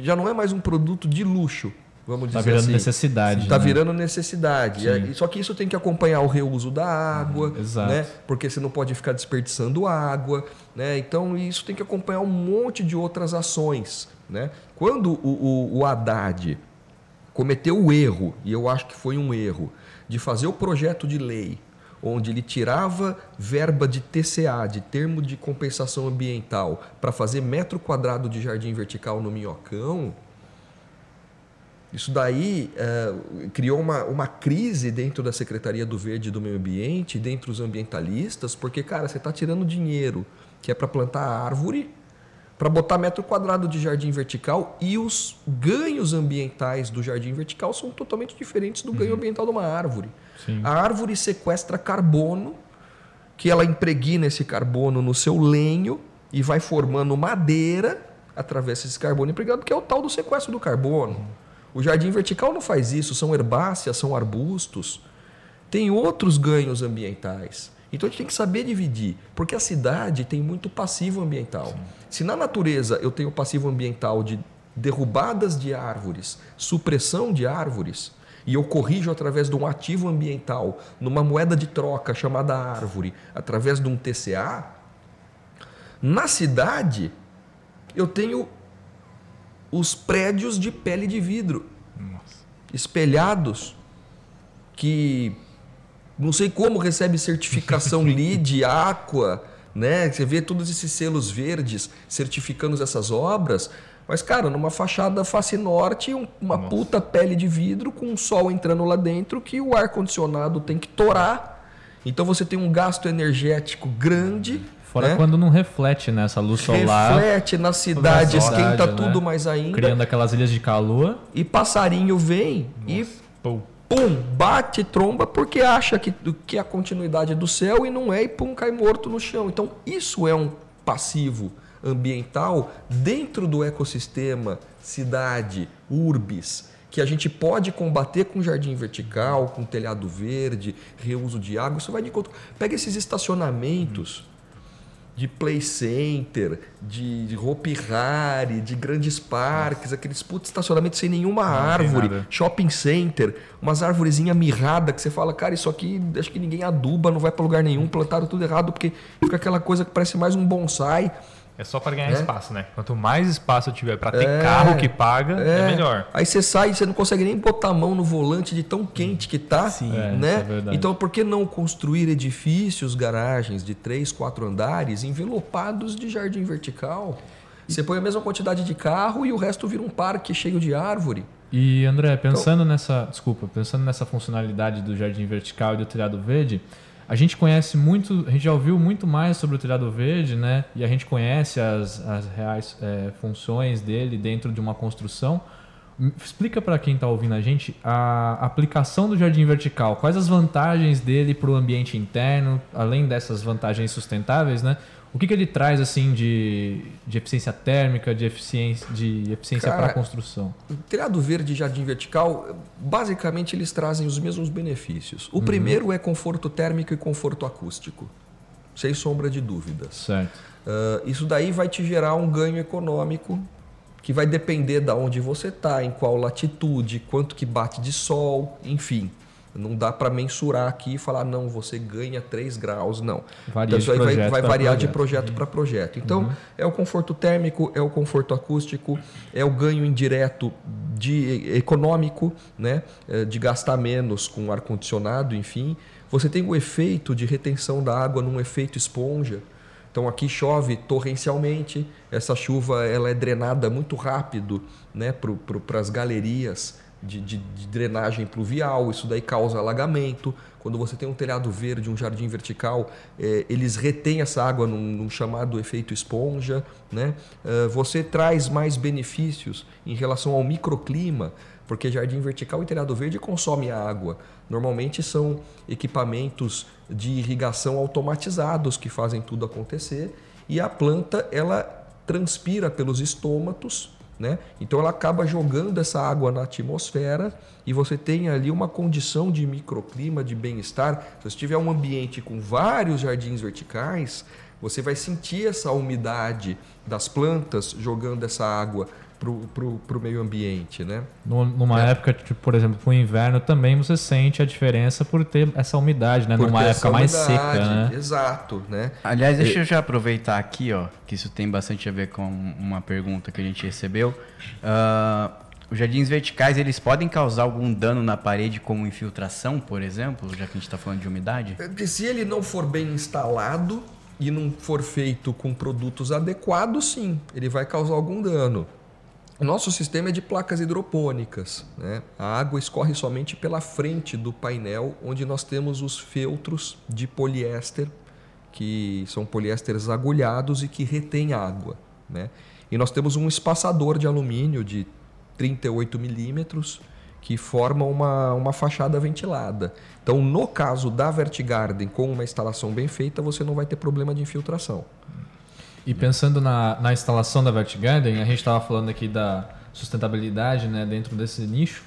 C: já não é mais um produto de luxo, vamos tá dizer assim. Está virando
B: necessidade.
C: Está né? virando necessidade. É, só que isso tem que acompanhar o reuso da água, uhum, né? porque você não pode ficar desperdiçando água. Né? Então isso tem que acompanhar um monte de outras ações. Né? Quando o, o, o Haddad cometeu o erro, e eu acho que foi um erro, de fazer o projeto de lei onde ele tirava verba de TCA, de termo de compensação ambiental, para fazer metro quadrado de jardim vertical no Minhocão, isso daí é, criou uma, uma crise dentro da Secretaria do Verde e do Meio Ambiente, dentro dos ambientalistas, porque, cara, você está tirando dinheiro que é para plantar árvore, para botar metro quadrado de jardim vertical e os ganhos ambientais do jardim vertical são totalmente diferentes do ganho uhum. ambiental de uma árvore. Sim. A árvore sequestra carbono, que ela impregna esse carbono no seu lenho e vai formando madeira através desse carbono impregnado, que é o tal do sequestro do carbono. O jardim vertical não faz isso, são herbáceas, são arbustos. Tem outros ganhos ambientais. Então a gente tem que saber dividir, porque a cidade tem muito passivo ambiental. Sim. Se na natureza eu tenho passivo ambiental de derrubadas de árvores, supressão de árvores, e eu corrijo através de um ativo ambiental, numa moeda de troca chamada árvore, através de um TCA, na cidade eu tenho os prédios de pele de vidro Nossa. espelhados que não sei como recebe certificação LEED, Aqua, né? Você vê todos esses selos verdes certificando essas obras, mas, cara, numa fachada face norte, uma Nossa. puta pele de vidro com um sol entrando lá dentro que o ar-condicionado tem que torar. Então você tem um gasto energético grande.
B: Fora né? quando não reflete nessa né? luz solar.
C: Reflete na cidade, esquenta né? tudo mais ainda.
B: Criando aquelas ilhas de calor.
C: E passarinho vem Nossa. e pum. pum, bate, tromba, porque acha que, que é a continuidade do céu e não é, e pum, cai morto no chão. Então isso é um passivo ambiental dentro do ecossistema cidade, urbis, que a gente pode combater com jardim vertical, com telhado verde, reuso de água. Isso vai de conta. Pega esses estacionamentos de play center, de, de Hopi Hari, de grandes parques, aqueles putos estacionamentos sem nenhuma não árvore, shopping center, umas árvorezinhas mirradas que você fala, cara, isso aqui acho que ninguém aduba, não vai para lugar nenhum, plantaram tudo errado, porque fica aquela coisa que parece mais um bonsai.
D: É só para ganhar é? espaço, né? Quanto mais espaço eu tiver para ter é, carro que paga, é. é. melhor.
C: Aí você sai e você não consegue nem botar a mão no volante de tão quente que tá, Sim, né? É então, por que não construir edifícios, garagens de três, quatro andares envelopados de jardim vertical? Você põe a mesma quantidade de carro e o resto vira um parque cheio de árvore.
B: E André, pensando então, nessa, desculpa, pensando nessa funcionalidade do jardim vertical e do telhado verde, a gente conhece muito, a gente já ouviu muito mais sobre o telhado verde, né? E a gente conhece as, as reais é, funções dele dentro de uma construção. Explica para quem está ouvindo a gente a aplicação do jardim vertical. Quais as vantagens dele para o ambiente interno, além dessas vantagens sustentáveis, né? O que, que ele traz assim de, de eficiência térmica, de eficiência, de eficiência para a construção?
C: O telhado verde e jardim vertical, basicamente eles trazem os mesmos benefícios. O uhum. primeiro é conforto térmico e conforto acústico, sem sombra de dúvidas.
B: Certo.
C: Uh, isso daí vai te gerar um ganho econômico que vai depender de onde você está, em qual latitude, quanto que bate de sol, enfim. Não dá para mensurar aqui e falar, não, você ganha 3 graus, não. Varia então, isso aí vai, vai variar projeto. de projeto para projeto. Então, uhum. é o conforto térmico, é o conforto acústico, é o ganho indireto de econômico, né? É, de gastar menos com ar-condicionado, enfim. Você tem o efeito de retenção da água num efeito esponja. Então aqui chove torrencialmente, essa chuva ela é drenada muito rápido né, para as galerias de, de, de drenagem pluvial, isso daí causa alagamento. Quando você tem um telhado verde, um jardim vertical, é, eles retêm essa água num, num chamado efeito esponja. Né? Uh, você traz mais benefícios em relação ao microclima, porque jardim vertical e telhado verde consome água. Normalmente são equipamentos de irrigação automatizados que fazem tudo acontecer e a planta ela transpira pelos estômatos né? Então ela acaba jogando essa água na atmosfera e você tem ali uma condição de microclima, de bem-estar. Se você tiver um ambiente com vários jardins verticais, você vai sentir essa umidade das plantas jogando essa água para o meio ambiente, né?
B: Numa é. época, tipo, por exemplo, para o inverno também você sente a diferença por ter essa umidade, né? Por Numa época mais seca, né?
C: Exato, né?
A: Aliás, deixa eu já aproveitar aqui, ó, que isso tem bastante a ver com uma pergunta que a gente recebeu. Uh, os jardins verticais, eles podem causar algum dano na parede como infiltração, por exemplo, já que a gente está falando de umidade?
C: É se ele não for bem instalado e não for feito com produtos adequados, sim, ele vai causar algum dano. O nosso sistema é de placas hidropônicas. Né? A água escorre somente pela frente do painel, onde nós temos os feltros de poliéster, que são poliésteres agulhados e que retêm água. Né? E nós temos um espaçador de alumínio de 38 milímetros que forma uma, uma fachada ventilada. Então, no caso da Vertigarden, com uma instalação bem feita, você não vai ter problema de infiltração.
B: E pensando na, na instalação da Vertigarden, a gente estava falando aqui da sustentabilidade né, dentro desse nicho.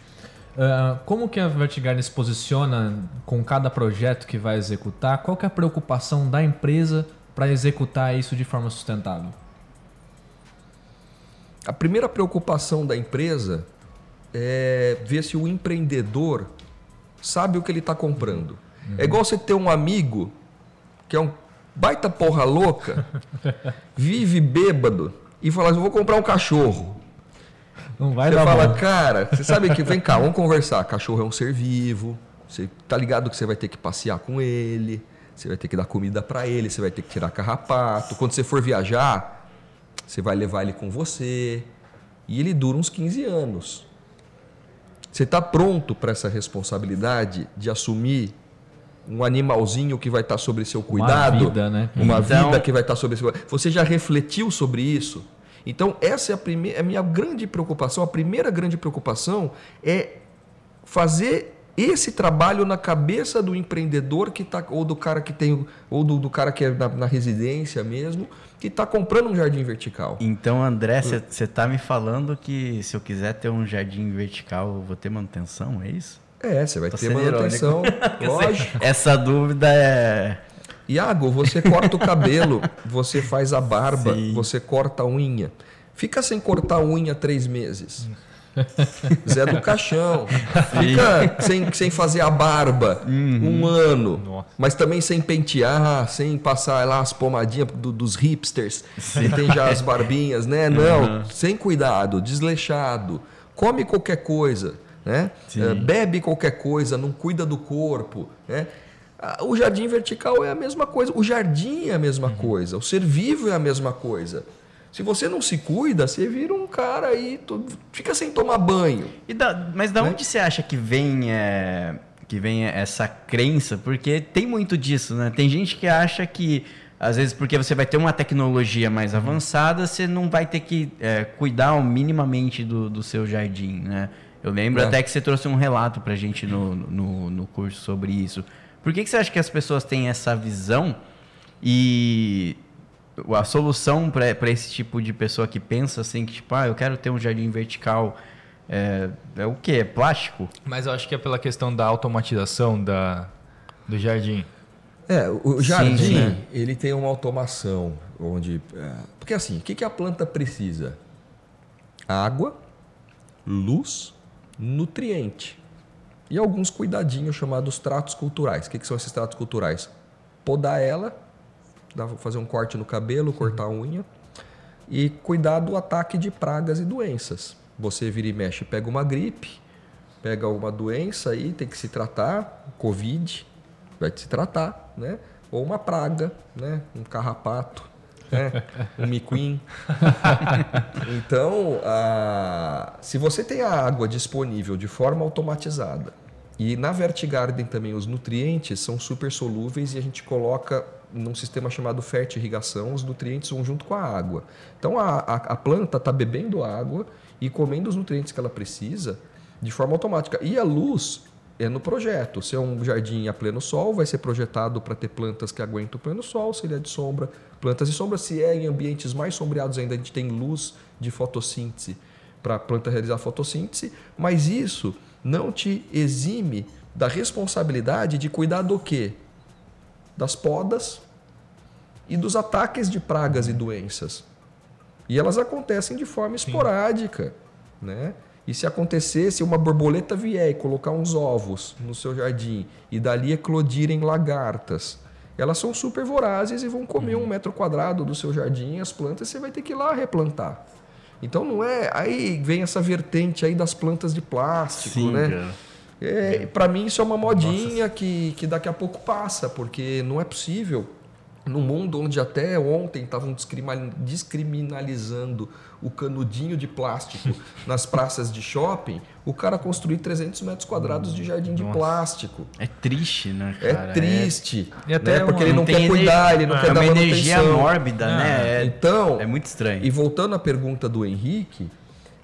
B: Uh, como que a Vertigarden se posiciona com cada projeto que vai executar? Qual que é a preocupação da empresa para executar isso de forma sustentável?
C: A primeira preocupação da empresa é ver se o empreendedor sabe o que ele está comprando. Uhum. É igual você ter um amigo que é um baita porra louca, vive bêbado e fala assim, vou comprar um cachorro.
B: Não vai
C: você fala,
B: bom.
C: cara, você sabe que, vem cá, vamos conversar. Cachorro é um ser vivo, você tá ligado que você vai ter que passear com ele, você vai ter que dar comida para ele, você vai ter que tirar carrapato. Quando você for viajar, você vai levar ele com você. E ele dura uns 15 anos. Você está pronto para essa responsabilidade de assumir um animalzinho que vai estar sobre seu cuidado,
B: uma vida, né?
C: uma então... vida que vai estar sobre seu Você já refletiu sobre isso? Então essa é a primeira, a minha grande preocupação. A primeira grande preocupação é fazer esse trabalho na cabeça do empreendedor que tá, ou do cara que tem ou do, do cara que é na, na residência mesmo que está comprando um jardim vertical.
A: Então, André, você está me falando que se eu quiser ter um jardim vertical, eu vou ter manutenção, é isso?
C: É, você vai Tô ter manutenção, lógico.
A: Essa dúvida é.
C: Iago, você corta o cabelo, você faz a barba, Sim. você corta a unha. Fica sem cortar a unha três meses. Zé do Caixão. Fica sem, sem fazer a barba uhum. um ano. Nossa. Mas também sem pentear, sem passar lá as pomadinhas do, dos hipsters. Sim. Que tem já as barbinhas, né? Não, uhum. sem cuidado, desleixado. Come qualquer coisa né? Uh, bebe qualquer coisa, não cuida do corpo, né? O jardim vertical é a mesma coisa, o jardim é a mesma uhum. coisa, o ser vivo é a mesma coisa. Se você não se cuida, você vira um cara aí, fica sem tomar banho.
A: Da, mas da né? onde você acha que vem, é, que vem essa crença? Porque tem muito disso, né? Tem gente que acha que, às vezes, porque você vai ter uma tecnologia mais uhum. avançada, você não vai ter que é, cuidar minimamente do, do seu jardim, né? Eu lembro é. até que você trouxe um relato para a gente no, no, no, curso sobre isso. Por que, que você acha que as pessoas têm essa visão e a solução para esse tipo de pessoa que pensa assim, que tipo, ah, eu quero ter um jardim vertical, é, é o que? É plástico?
D: Mas eu acho que é pela questão da automatização da, do jardim.
C: É, o jardim, Sim, né? ele tem uma automação onde... É, porque assim, o que, que a planta precisa? Água, luz nutriente. E alguns cuidadinhos chamados tratos culturais. O que, que são esses tratos culturais? Podar ela, fazer um corte no cabelo, cortar a unha e cuidar do ataque de pragas e doenças. Você vira e mexe, pega uma gripe, pega uma doença aí, tem que se tratar, Covid, vai se tratar, né? Ou uma praga, né? Um carrapato. Né? um miquim. então, a... se você tem a água disponível de forma automatizada e na Vertigarden também os nutrientes são super solúveis e a gente coloca num sistema chamado fertirrigação, os nutrientes vão junto com a água. Então a, a, a planta está bebendo água e comendo os nutrientes que ela precisa de forma automática. E a luz é no projeto. Se é um jardim a pleno sol, vai ser projetado para ter plantas que aguentam o pleno sol, se ele é de sombra, plantas de sombra. Se é em ambientes mais sombreados ainda, a gente tem luz de fotossíntese para a planta realizar fotossíntese, mas isso não te exime da responsabilidade de cuidar do quê? Das podas e dos ataques de pragas e doenças. E elas acontecem de forma esporádica, né? E se acontecesse uma borboleta vier e colocar uns ovos no seu jardim e dali eclodirem lagartas, elas são super vorazes e vão comer uhum. um metro quadrado do seu jardim, as plantas, você vai ter que ir lá replantar. Então não é. Aí vem essa vertente aí das plantas de plástico, Sim, né? É, para mim isso é uma modinha que, que daqui a pouco passa, porque não é possível no mundo onde até ontem estavam descriminalizando o canudinho de plástico nas praças de shopping, o cara construir 300 metros quadrados de jardim Nossa. de plástico.
A: É triste, né,
C: é cara? É triste. É... E até né? Porque ele não quer cuidar, ele não é, quer dar
A: uma
C: manutenção.
A: energia mórbida, é. né?
C: É, então,
A: é muito estranho.
C: E voltando à pergunta do Henrique,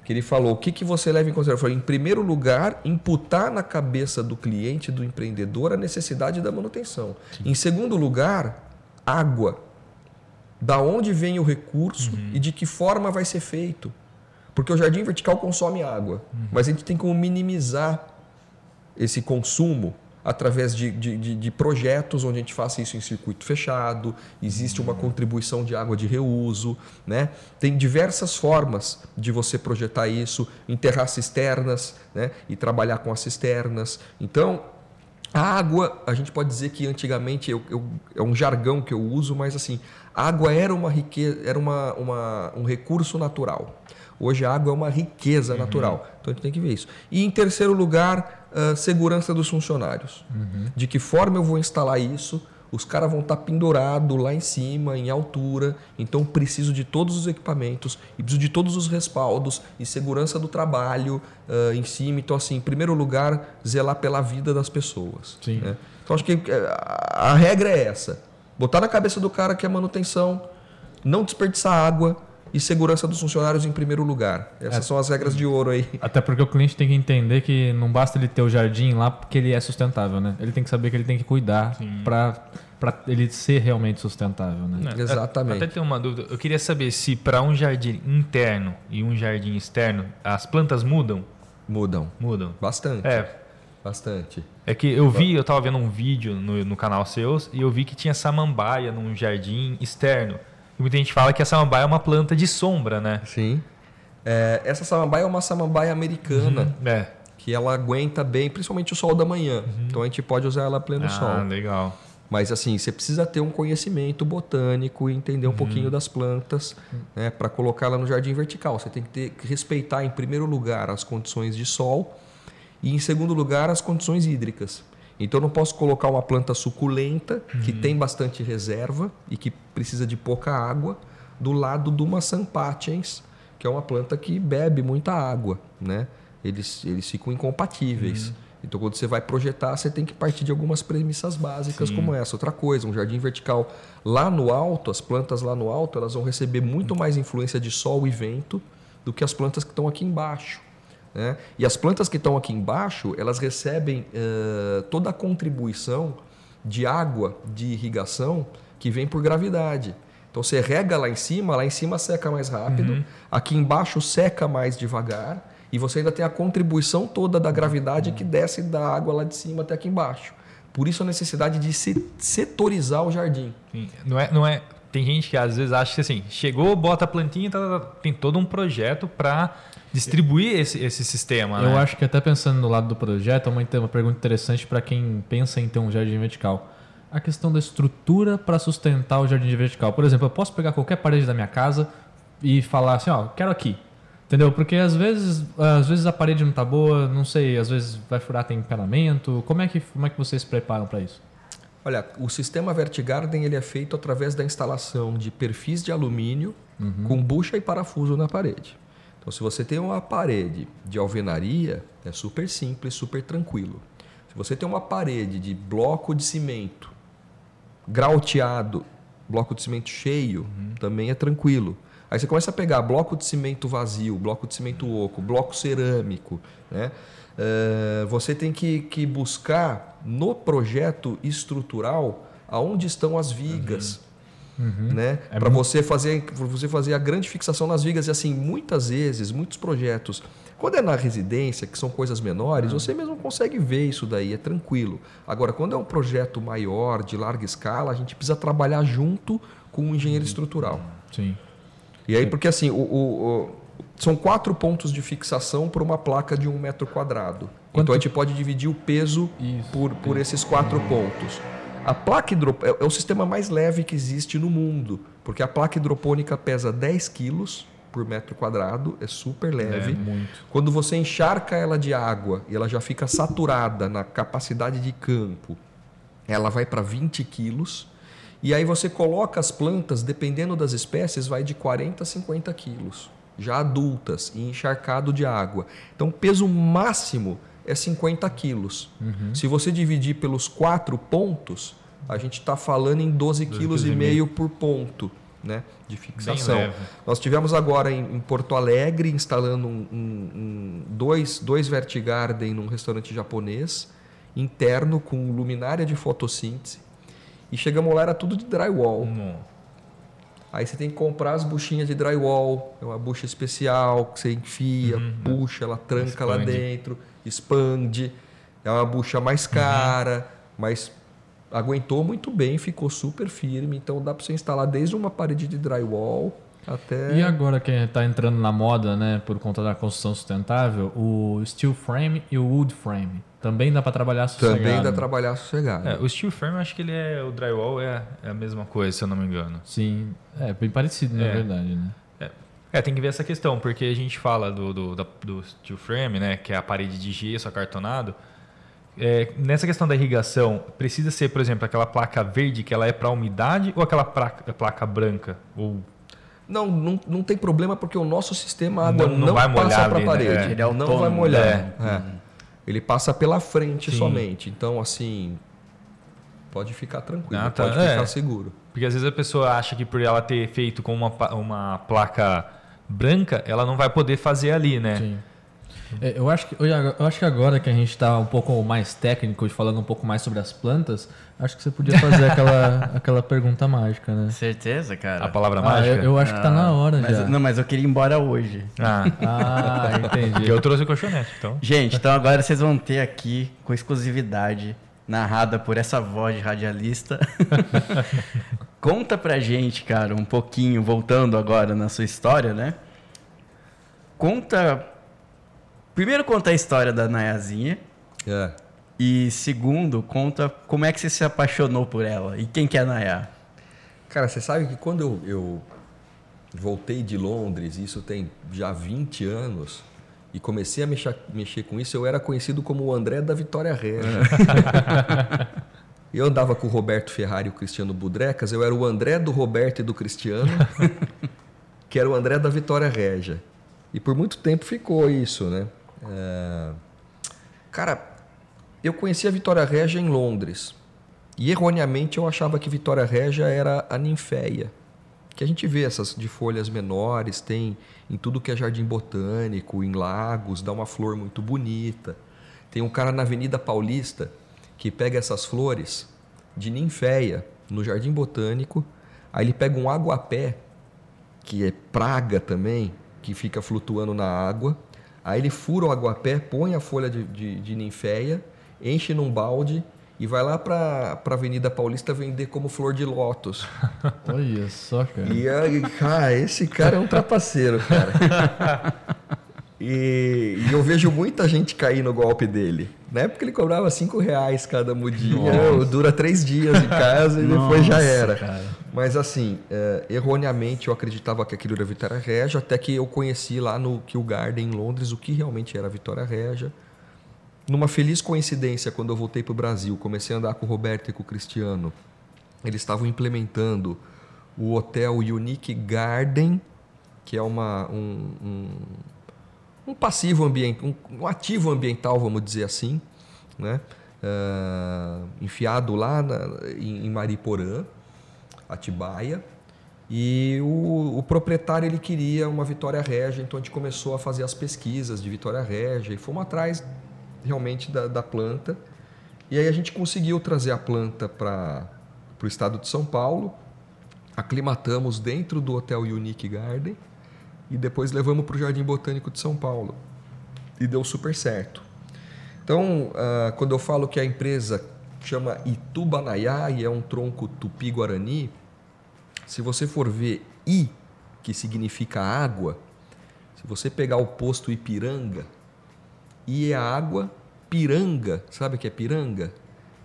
C: que ele falou, o que, que você leva em consideração? Em primeiro lugar, imputar na cabeça do cliente, do empreendedor, a necessidade da manutenção. Sim. Em segundo lugar, água. Da onde vem o recurso uhum. e de que forma vai ser feito. Porque o jardim vertical consome água, uhum. mas a gente tem como minimizar esse consumo através de, de, de, de, projetos onde a gente faça isso em circuito fechado, existe uma contribuição de água de reuso, né? tem diversas formas de você projetar isso, enterrar cisternas né? e trabalhar com as cisternas. Então, a água, a gente pode dizer que antigamente eu, eu, é um jargão que eu uso, mas assim, a água era uma riqueza, era uma, uma, um recurso natural. Hoje a água é uma riqueza uhum. natural. Então a gente tem que ver isso. E em terceiro lugar, uh, segurança dos funcionários. Uhum. De que forma eu vou instalar isso? Os caras vão estar tá pendurados lá em cima, em altura. Então preciso de todos os equipamentos e preciso de todos os respaldos e segurança do trabalho uh, em cima. Então, assim, em primeiro lugar, zelar pela vida das pessoas.
B: Sim. Né?
C: Então acho que eh, a regra é essa: botar na cabeça do cara que é manutenção, não desperdiçar água e segurança dos funcionários em primeiro lugar. Essas é, são as regras de ouro aí.
B: Até porque o cliente tem que entender que não basta ele ter o jardim lá porque ele é sustentável, né? Ele tem que saber que ele tem que cuidar para para ele ser realmente sustentável, né?
C: Não, Exatamente.
D: Até tem uma dúvida. Eu queria saber se para um jardim interno e um jardim externo as plantas mudam.
C: Mudam.
D: Mudam.
C: Bastante.
D: É.
C: Bastante.
D: É que eu vi, eu estava vendo um vídeo no, no canal seus e eu vi que tinha samambaia num jardim externo. Muita gente fala que a samambaia é uma planta de sombra, né?
C: Sim. É, essa samambaia é uma samambaia americana.
D: Uhum. É.
C: Que ela aguenta bem, principalmente o sol da manhã. Uhum. Então a gente pode usar ela pleno
D: ah,
C: sol.
D: Ah, legal.
C: Mas assim, você precisa ter um conhecimento botânico e entender um uhum. pouquinho das plantas né, para colocá-la no jardim vertical. Você tem que, ter, que respeitar, em primeiro lugar, as condições de sol e, em segundo lugar, as condições hídricas. Então, eu não posso colocar uma planta suculenta, uhum. que tem bastante reserva e que precisa de pouca água, do lado de uma Sampatiens, que é uma planta que bebe muita água. Né? Eles, eles ficam incompatíveis. Uhum. Então, quando você vai projetar, você tem que partir de algumas premissas básicas Sim. como essa. Outra coisa, um jardim vertical lá no alto, as plantas lá no alto, elas vão receber muito mais influência de sol e vento do que as plantas que estão aqui embaixo. Né? E as plantas que estão aqui embaixo, elas recebem uh, toda a contribuição de água de irrigação que vem por gravidade. Então você rega lá em cima, lá em cima seca mais rápido, uhum. aqui embaixo seca mais devagar, e você ainda tem a contribuição toda da gravidade uhum. que desce da água lá de cima até aqui embaixo. Por isso a necessidade de se setorizar o jardim.
D: Sim. Não é, não é. Tem gente que às vezes acha que assim, chegou, bota a plantinha, tá, tá, tá tem todo um projeto para distribuir esse, esse sistema.
B: Eu
D: né?
B: acho que até pensando no lado do projeto, é uma, uma pergunta interessante para quem pensa em ter um jardim vertical. A questão da estrutura para sustentar o jardim vertical. Por exemplo, eu posso pegar qualquer parede da minha casa e falar assim, ó, quero aqui. Entendeu? Porque às vezes, às vezes a parede não está boa, não sei, às vezes vai furar tem encanamento. Como é que, como é que vocês se preparam para isso?
C: Olha, o sistema Vertigarden ele é feito através da instalação de perfis de alumínio com bucha e parafuso na parede. Então, se você tem uma parede de alvenaria, é super simples, super tranquilo. Se você tem uma parede de bloco de cimento, grauteado, bloco de cimento cheio, também é tranquilo. Aí você começa a pegar bloco de cimento vazio, bloco de cimento oco, bloco cerâmico, né? Eh, você tem que, que buscar no projeto estrutural aonde estão as vigas. Né?
B: É
C: para você fazer você fazer a grande fixação nas vigas e assim muitas vezes muitos projetos quando é na residência que são coisas menores você mesmo consegue ver isso daí é tranquilo agora quando é um projeto maior de larga escala a gente precisa trabalhar junto com o engenheiro estrutural
B: Sim.
C: e aí, porque assim, o, o- o- são quatro pontos de fixação por uma placa de um metro quadrado.
B: Quanto-
C: Então a gente pode dividir o peso
B: Isso,
C: por, por esses quatro pontos. A placa hidropônica é, é o sistema mais leve que existe no mundo, porque a placa hidropônica pesa 10 quilos por metro quadrado, é super leve.
B: É muito.
C: Quando você encharca ela de água e ela já fica saturada na capacidade de campo, ela vai para 20 quilos. E aí você coloca as plantas, dependendo das espécies, vai de 40 a 50 quilos, já adultas e encharcado de água. Então, peso máximo é 50 quilos. Se você dividir pelos quatro pontos, a gente está falando em 12 quilos e meio por ponto né, de fixação. Nós tivemos agora em, em Porto Alegre instalando um, um- um- dois, dois Vertigarden num restaurante japonês, interno, com luminária de fotossíntese. E chegamos lá, era tudo de drywall.
D: Não.
C: Aí você tem que comprar as buchinhas de drywall. É uma bucha especial que você enfia, puxa, ela tranca lá
D: Expande.
C: dentro, expande. É uma bucha mais cara, mas aguentou muito bem, ficou super firme. Então dá para você instalar desde uma parede de drywall até.
B: E agora que está entrando na moda, né, por conta da construção sustentável, o steel frame e o wood frame. Também dá para trabalhar sossegado.
C: Também dá trabalhar sossegado.
D: É, o steel frame, eu acho que ele é. O drywall é, é a mesma coisa, se eu não me engano.
B: Sim, é bem parecido, na
D: É.
B: verdade, né?
D: É, tem que ver essa questão, porque a gente fala do, do, da- do steel frame, né? Que é a parede de gesso acartonado. É, nessa questão da irrigação, precisa ser, por exemplo, aquela placa verde que ela é para umidade ou aquela placa, placa branca? Ou
C: Não, não, não tem problema porque o nosso sistema a água
D: Não-
C: não,
D: não vai
C: passa
D: molhar
C: para a
D: né?
C: parede.
D: É.
A: Ele é
C: não vai molhar.
D: né?
C: É. Ele passa pela frente
D: Sim.
C: somente. Então, assim, pode ficar tranquilo,
D: Ah, tá.
C: pode
D: É.
C: ficar seguro.
D: Porque às vezes a pessoa acha que por ela ter feito com uma, uma placa branca, ela não vai poder fazer ali, né?
B: Sim. É, Eu acho, que, eu acho que agora que a gente está um pouco mais técnico e falando um pouco mais sobre as plantas, acho que você podia fazer aquela, aquela pergunta mágica, né?
A: Certeza, cara.
D: A palavra
B: Ah,
D: mágica?
B: eu, eu acho que tá na hora
A: mas,
B: já.
A: Não, mas eu queria ir embora hoje.
D: Ah,
B: Ah, entendi.
D: eu trouxe o colchonete, então.
A: Gente, então agora vocês vão ter aqui, com exclusividade, narrada por essa voz de radialista. Conta pra gente, cara, um pouquinho, voltando agora na sua história, né? Conta. Primeiro, conta a história da Nayazinha.
C: É.
A: E segundo, conta como é que você se apaixonou por ela. E quem que é a Nayá?
C: Cara, você sabe que quando eu, eu voltei de Londres, isso tem já 20 anos, e comecei a mexer, mexer com isso, eu era conhecido como o André da Vitória Regia. eu andava com o Roberto Ferrari e o Cristiano Budrecas, eu era o André do Roberto e do Cristiano, que era o André da Vitória Regia. E por muito tempo ficou isso, né? É, Cara, eu conheci a Vitória Regia em Londres. E erroneamente eu achava que Vitória Regia era a ninféia. Que a gente vê essas de folhas menores, tem em tudo que é jardim botânico, em lagos, dá uma flor muito bonita. Tem um cara na Avenida Paulista que pega essas flores de ninféia no jardim botânico, aí ele pega um aguapé, que é praga também, que fica flutuando na água. Aí ele fura o aguapé, põe a folha de, de, de ninféia, enche num balde e vai lá para a Avenida Paulista vender como flor de lótus.
B: Olha só, cara.
C: E aí, cara, esse cara é um trapaceiro, cara. E, e eu vejo muita gente cair no golpe dele. Na época ele cobrava cinco reais cada mudinha, dura três dias em casa e depois já
A: Nossa,
C: era.
A: cara.
C: Mas assim, é, erroneamente eu acreditava que aquilo era Vitória Regia, até que eu conheci lá no Kew Garden em Londres o que realmente era Vitória Regia. numa feliz coincidência, quando eu voltei para o Brasil, comecei a andar com o Roberto e com o Cristiano, eles estavam implementando o hotel Unique Garden, que é uma, um, um, um passivo ambiental, um, um, ativo ambiental, vamos dizer assim, né? Uh, enfiado lá na, em, em Mariporã, Atibaia. E o, o, proprietário ele queria uma Vitória Régia, então a gente começou a fazer as pesquisas de Vitória Régia e fomos atrás realmente da, da planta. E aí a gente conseguiu trazer a planta para o estado de São Paulo, aclimatamos dentro do Hotel Unique Garden e depois levamos para o Jardim Botânico de São Paulo. E deu super certo. Então, uh, quando eu falo que a empresa chama Itubanaiá e é um tronco tupi-guarani, se você for ver I, que significa água, se você pegar o posto Ipiranga, I é água, piranga, sabe o que é piranga?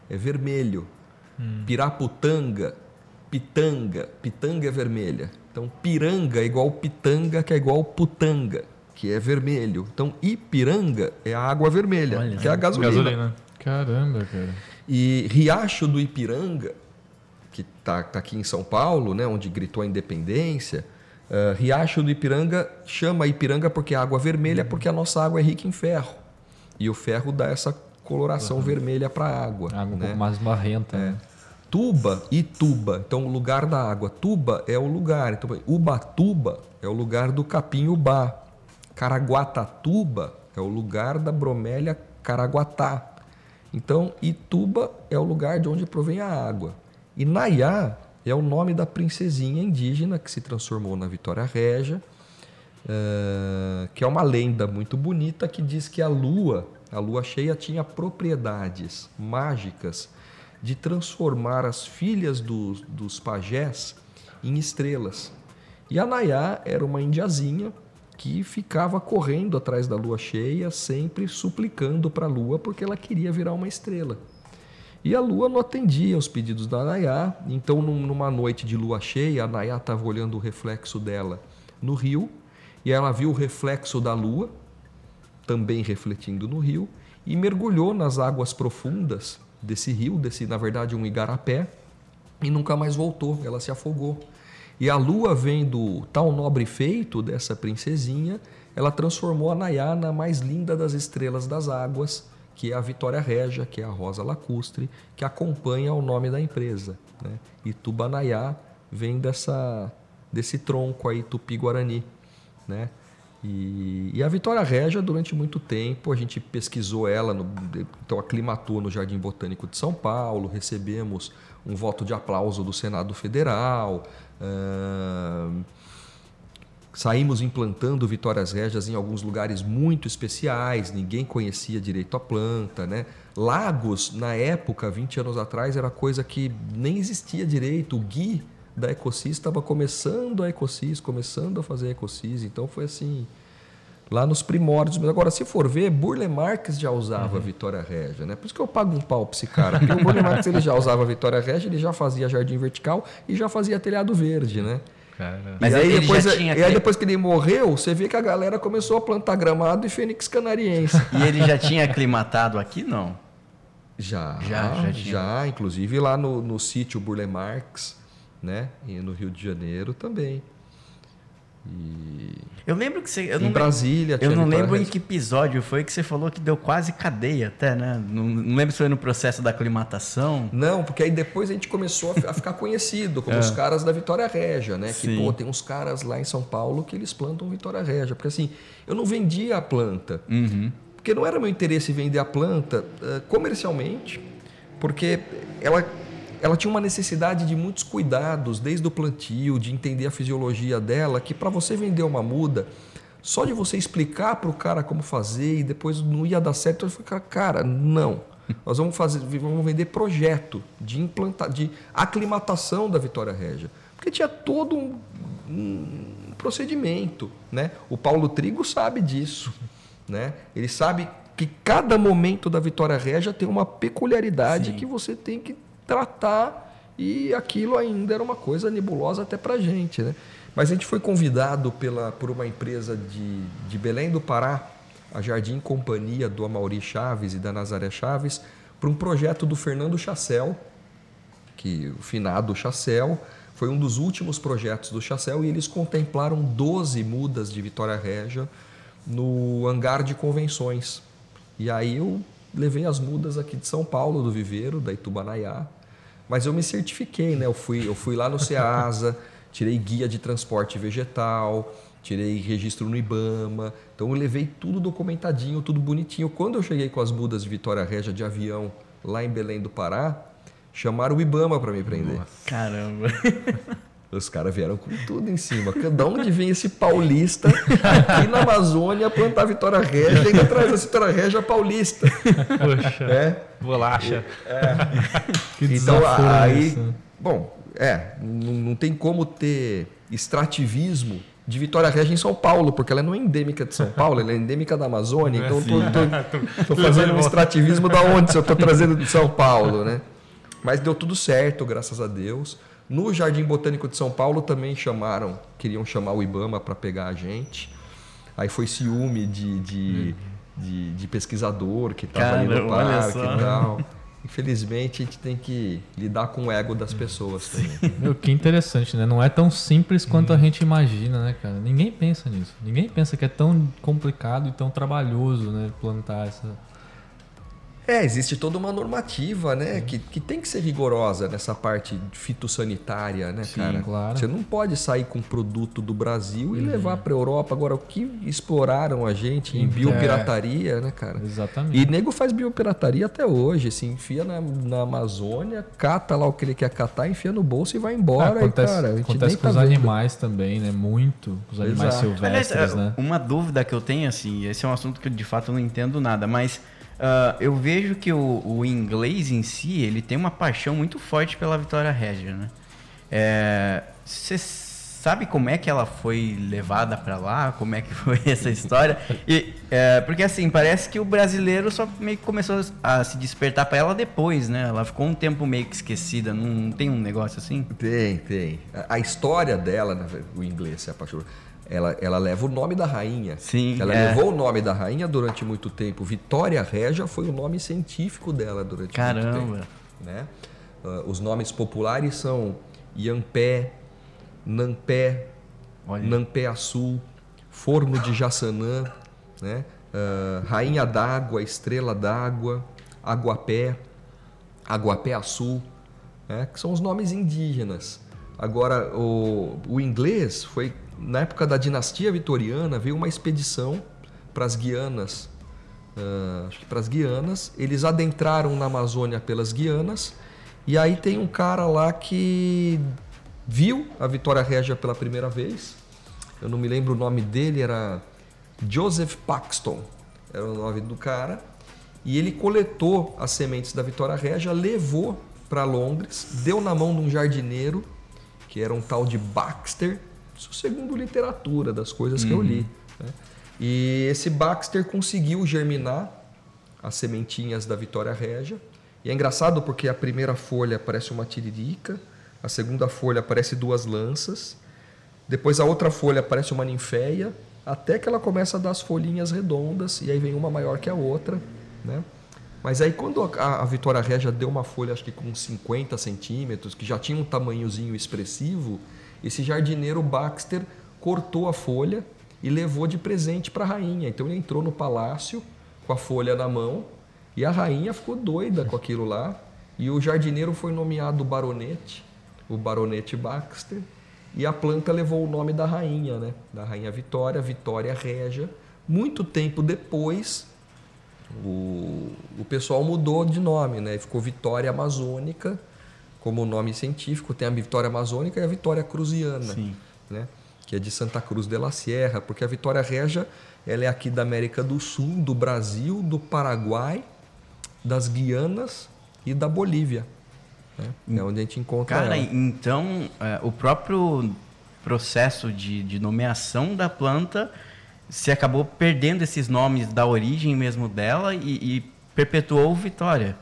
C: É vermelho. Hum. Piraputanga, pitanga, pitanga é vermelha. Então piranga é igual pitanga, que é igual putanga, que é vermelho. Então Ipiranga é a água vermelha, Olha, que é a gasolina. gasolina.
B: Caramba, cara.
C: E Riacho do Ipiranga que está tá aqui em São Paulo, né, onde gritou a independência, uh, Riacho do Ipiranga chama Ipiranga porque é água vermelha, uhum. porque a nossa água é rica em ferro. E o ferro dá essa coloração uhum. vermelha para a água.
B: Água né? um pouco mais marrenta. É.
C: Né? Tuba e Tuba, então o lugar da água. Tuba é o lugar, então Ubatuba é o lugar do capim-ubá. Caraguatatuba é o lugar da bromélia caraguatá. Então, Ituba é o lugar de onde provém a água. E Nayá é o nome da princesinha indígena que se transformou na Vitória Régia, uh, que é uma lenda muito bonita que diz que a lua, a lua cheia, tinha propriedades mágicas de transformar as filhas dos, dos pajés em estrelas. E a Nayá era uma indiazinha que ficava correndo atrás da lua cheia, sempre suplicando para a lua porque ela queria virar uma estrela. E a lua não atendia os pedidos da Nayá. Então, numa noite de lua cheia, a Nayá estava olhando o reflexo dela no rio e ela viu o reflexo da lua, também refletindo no rio, e mergulhou nas águas profundas desse rio, desse, na verdade, um igarapé, e nunca mais voltou. Ela se afogou. E a lua, vendo tal nobre feito dessa princesinha, ela transformou a Nayá na mais linda das estrelas das águas que é a Vitória Régia, que é a rosa lacustre, que acompanha o nome da empresa. Né? E Tubanaiá vem dessa, desse tronco aí, Tupi-Guarani. Né? E, e, a Vitória Régia, durante muito tempo, a gente pesquisou ela, no, então aclimatou no Jardim Botânico de São Paulo, recebemos um voto de aplauso do Senado Federal. Uh, Saímos implantando Vitórias Régias em alguns lugares muito especiais, ninguém conhecia direito a planta, né? Lagos, na época, 20 anos atrás, era coisa que nem existia direito. O Gui da Ecosis estava começando a Ecosis, começando a fazer a Ecosis, então foi assim, lá nos primórdios. Mas agora, se for ver, Burle Marques já usava uhum. Vitória Régia, né? Por isso que eu pago um pau para esse cara. Porque o Burle Marques ele já usava Vitória Régia, ele já fazia jardim vertical e já fazia telhado verde, né?
A: Mas aí, aí depois, tinha...
C: e aí depois que ele morreu, você vê que a galera começou a plantar gramado e fênix canariense.
A: e ele já tinha aclimatado aqui, não?
C: Já, já, já, já inclusive lá no, no sítio Burle Marx, né? E no Rio de Janeiro também.
A: E... Eu lembro que você.
C: Eu em Brasília,
A: Eu não lembro em que episódio foi que você falou que deu quase cadeia, até, né? Não, não, lembro se foi no processo da aclimatação.
C: Não, porque aí depois a gente começou a, ficar conhecido como é. os caras da Vitória Régia, né? Sim. Que, pô, tem uns caras lá em São Paulo que eles plantam Vitória Régia. Porque assim, eu não vendia a planta.
A: Uhum.
C: Porque não era meu interesse vender a planta uh, comercialmente, porque ela ela tinha uma necessidade de muitos cuidados, desde o plantio, de entender a fisiologia dela, que para você vender uma muda, só de você explicar para o cara como fazer e depois não ia dar certo, ele falou, cara, não. Nós vamos fazer, vamos vender projeto de implantar, de aclimatação da Vitória Régia. Porque tinha todo um, um procedimento, né? O Paulo Trigo sabe disso, né? Ele sabe que cada momento da Vitória Régia tem uma peculiaridade Sim. que você tem que tratar e aquilo ainda era uma coisa nebulosa até para a gente. Né? Mas a gente foi convidado pela, por uma empresa de, de Belém do Pará a Jardim Companhia do Amauri Chaves e da Nazaré Chaves para um projeto do Fernando Chassel, que o finado Chassel foi um dos últimos projetos do Chassel e eles contemplaram 12 mudas de Vitória Régia no hangar de convenções. E aí eu levei as mudas aqui de São Paulo, do Viveiro, da Itubanaiá, mas eu me certifiquei, né? Eu fui, eu fui lá no Ceasa, tirei guia de transporte vegetal, tirei registro no IBAMA. Então eu levei tudo documentadinho, tudo bonitinho. Quando eu cheguei com as mudas de Vitória Régia de avião lá em Belém do Pará, chamaram o IBAMA para me prender.
A: Nossa. Caramba.
C: Os caras vieram com tudo em cima. Da onde vem esse paulista aqui na Amazônia plantar Vitória Régia e ainda traz a Vitória Régia paulista?
D: Poxa,
C: É.
D: bolacha.
B: Que
C: Então
B: desaforo é
C: aí,
B: esse, né?
C: bom, é, não, não tem como ter extrativismo de Vitória Régia em São Paulo, porque ela não é endêmica de São Paulo, ela é endêmica da Amazônia. Então tô fazendo um extrativismo da onde se eu tô trazendo de São Paulo, né? Mas deu tudo certo, graças a Deus. No Jardim Botânico de São Paulo também chamaram, queriam chamar o IBAMA para pegar a gente. Aí foi ciúme de, de, de, de pesquisador que estava ali no parque e tal. Infelizmente, a gente tem que lidar com o ego das pessoas também.
B: Meu, que interessante, né? Não é tão simples quanto a gente imagina, né, cara? Ninguém pensa nisso. Ninguém pensa que é tão complicado e tão trabalhoso, né? Plantar essa.
C: É, existe toda uma normativa, né? Que, que tem que ser rigorosa nessa parte fitossanitária, né,
B: Sim,
C: cara?
B: claro.
C: Você não pode sair com produto do Brasil e levar para Europa. Agora, o que exploraram a gente em
B: É.
C: biopirataria, né, cara?
B: Exatamente.
C: E nego faz biopirataria até hoje, se enfia na, na Amazônia, cata lá o que ele quer catar, enfia no bolso e vai embora.
B: Ah, acontece
C: e, cara,
B: acontece com
C: tá
B: os
C: vendo.
B: animais também, né? Muito. Os animais
C: Exato.
A: Aliás,
B: silvestres,
A: é,
B: né?
A: uma dúvida que eu tenho, assim, esse é um assunto que eu de fato não entendo nada, mas ah, eu vejo que o, o inglês em si, ele tem uma paixão muito forte pela Vitória Régia, né? Você sabe como é que ela foi levada pra lá? Como é que foi essa história? E, é, porque assim, parece que o brasileiro só meio que começou a se despertar pra ela depois, né? Ela ficou um tempo meio que esquecida, não, não tem um negócio assim?
C: Tem, tem. A, a história dela, o inglês se apaixonou. Ela, ela leva o nome da rainha.
A: Sim,
C: Ela
A: é.
C: levou o nome da rainha durante muito tempo. Vitória Régia foi o nome científico dela durante muito
A: Caramba.
C: tempo. Né? Ah, os nomes populares são Iampé, Nampé,
A: Olha.
C: Nampé-Açu, Forno de Jaçanã, né? Ah, Rainha d'Água, Estrela d'Água, Aguapé, Aguapé-Açu, né? que são os nomes indígenas. Agora, o, o inglês foi, na época da dinastia vitoriana, veio uma expedição para as Guianas, ah, acho que para as Guianas, eles adentraram na Amazônia pelas Guianas, e aí tem um cara lá que viu a Vitória Régia pela primeira vez, eu não me lembro o nome dele, era Joseph Paxton, era o nome do cara, e ele coletou as sementes da Vitória Régia, levou para Londres, deu na mão de um jardineiro, que era um tal de Baxter, isso segundo literatura das coisas que eu li. né? E esse Baxter conseguiu germinar as sementinhas da Vitória Régia. E é engraçado porque a primeira folha parece uma tiririca, a segunda folha parece duas lanças, depois a outra folha parece uma ninféia, até que ela começa a dar as folhinhas redondas, e aí vem uma maior que a outra, né? Mas aí quando a, a Vitória Régia deu uma folha, acho que com 50 centímetros, que já tinha um tamanhozinho expressivo, esse jardineiro Baxter cortou a folha e levou de presente para a rainha. Então ele entrou no palácio com a folha na mão e a rainha ficou doida com aquilo lá. E o jardineiro foi nomeado baronete, o baronete Baxter, e a planta levou o nome da rainha, né? Da rainha Vitória, Vitória Régia. Muito tempo depois, o, o pessoal mudou de nome, né? Ficou Vitória Amazônica como nome científico. Tem a Vitória Amazônica e a Vitória Cruziana,
A: Sim.
C: né? Que é de Santa Cruz de la Sierra, porque a Vitória Régia ela é aqui da América do Sul, do Brasil, do Paraguai, das Guianas e da Bolívia. Né? É onde a gente encontra
A: Cara,
C: ela.
A: então é, o próprio processo de, de nomeação da planta se acabou perdendo esses nomes da origem mesmo dela e, e perpetuou Vitória.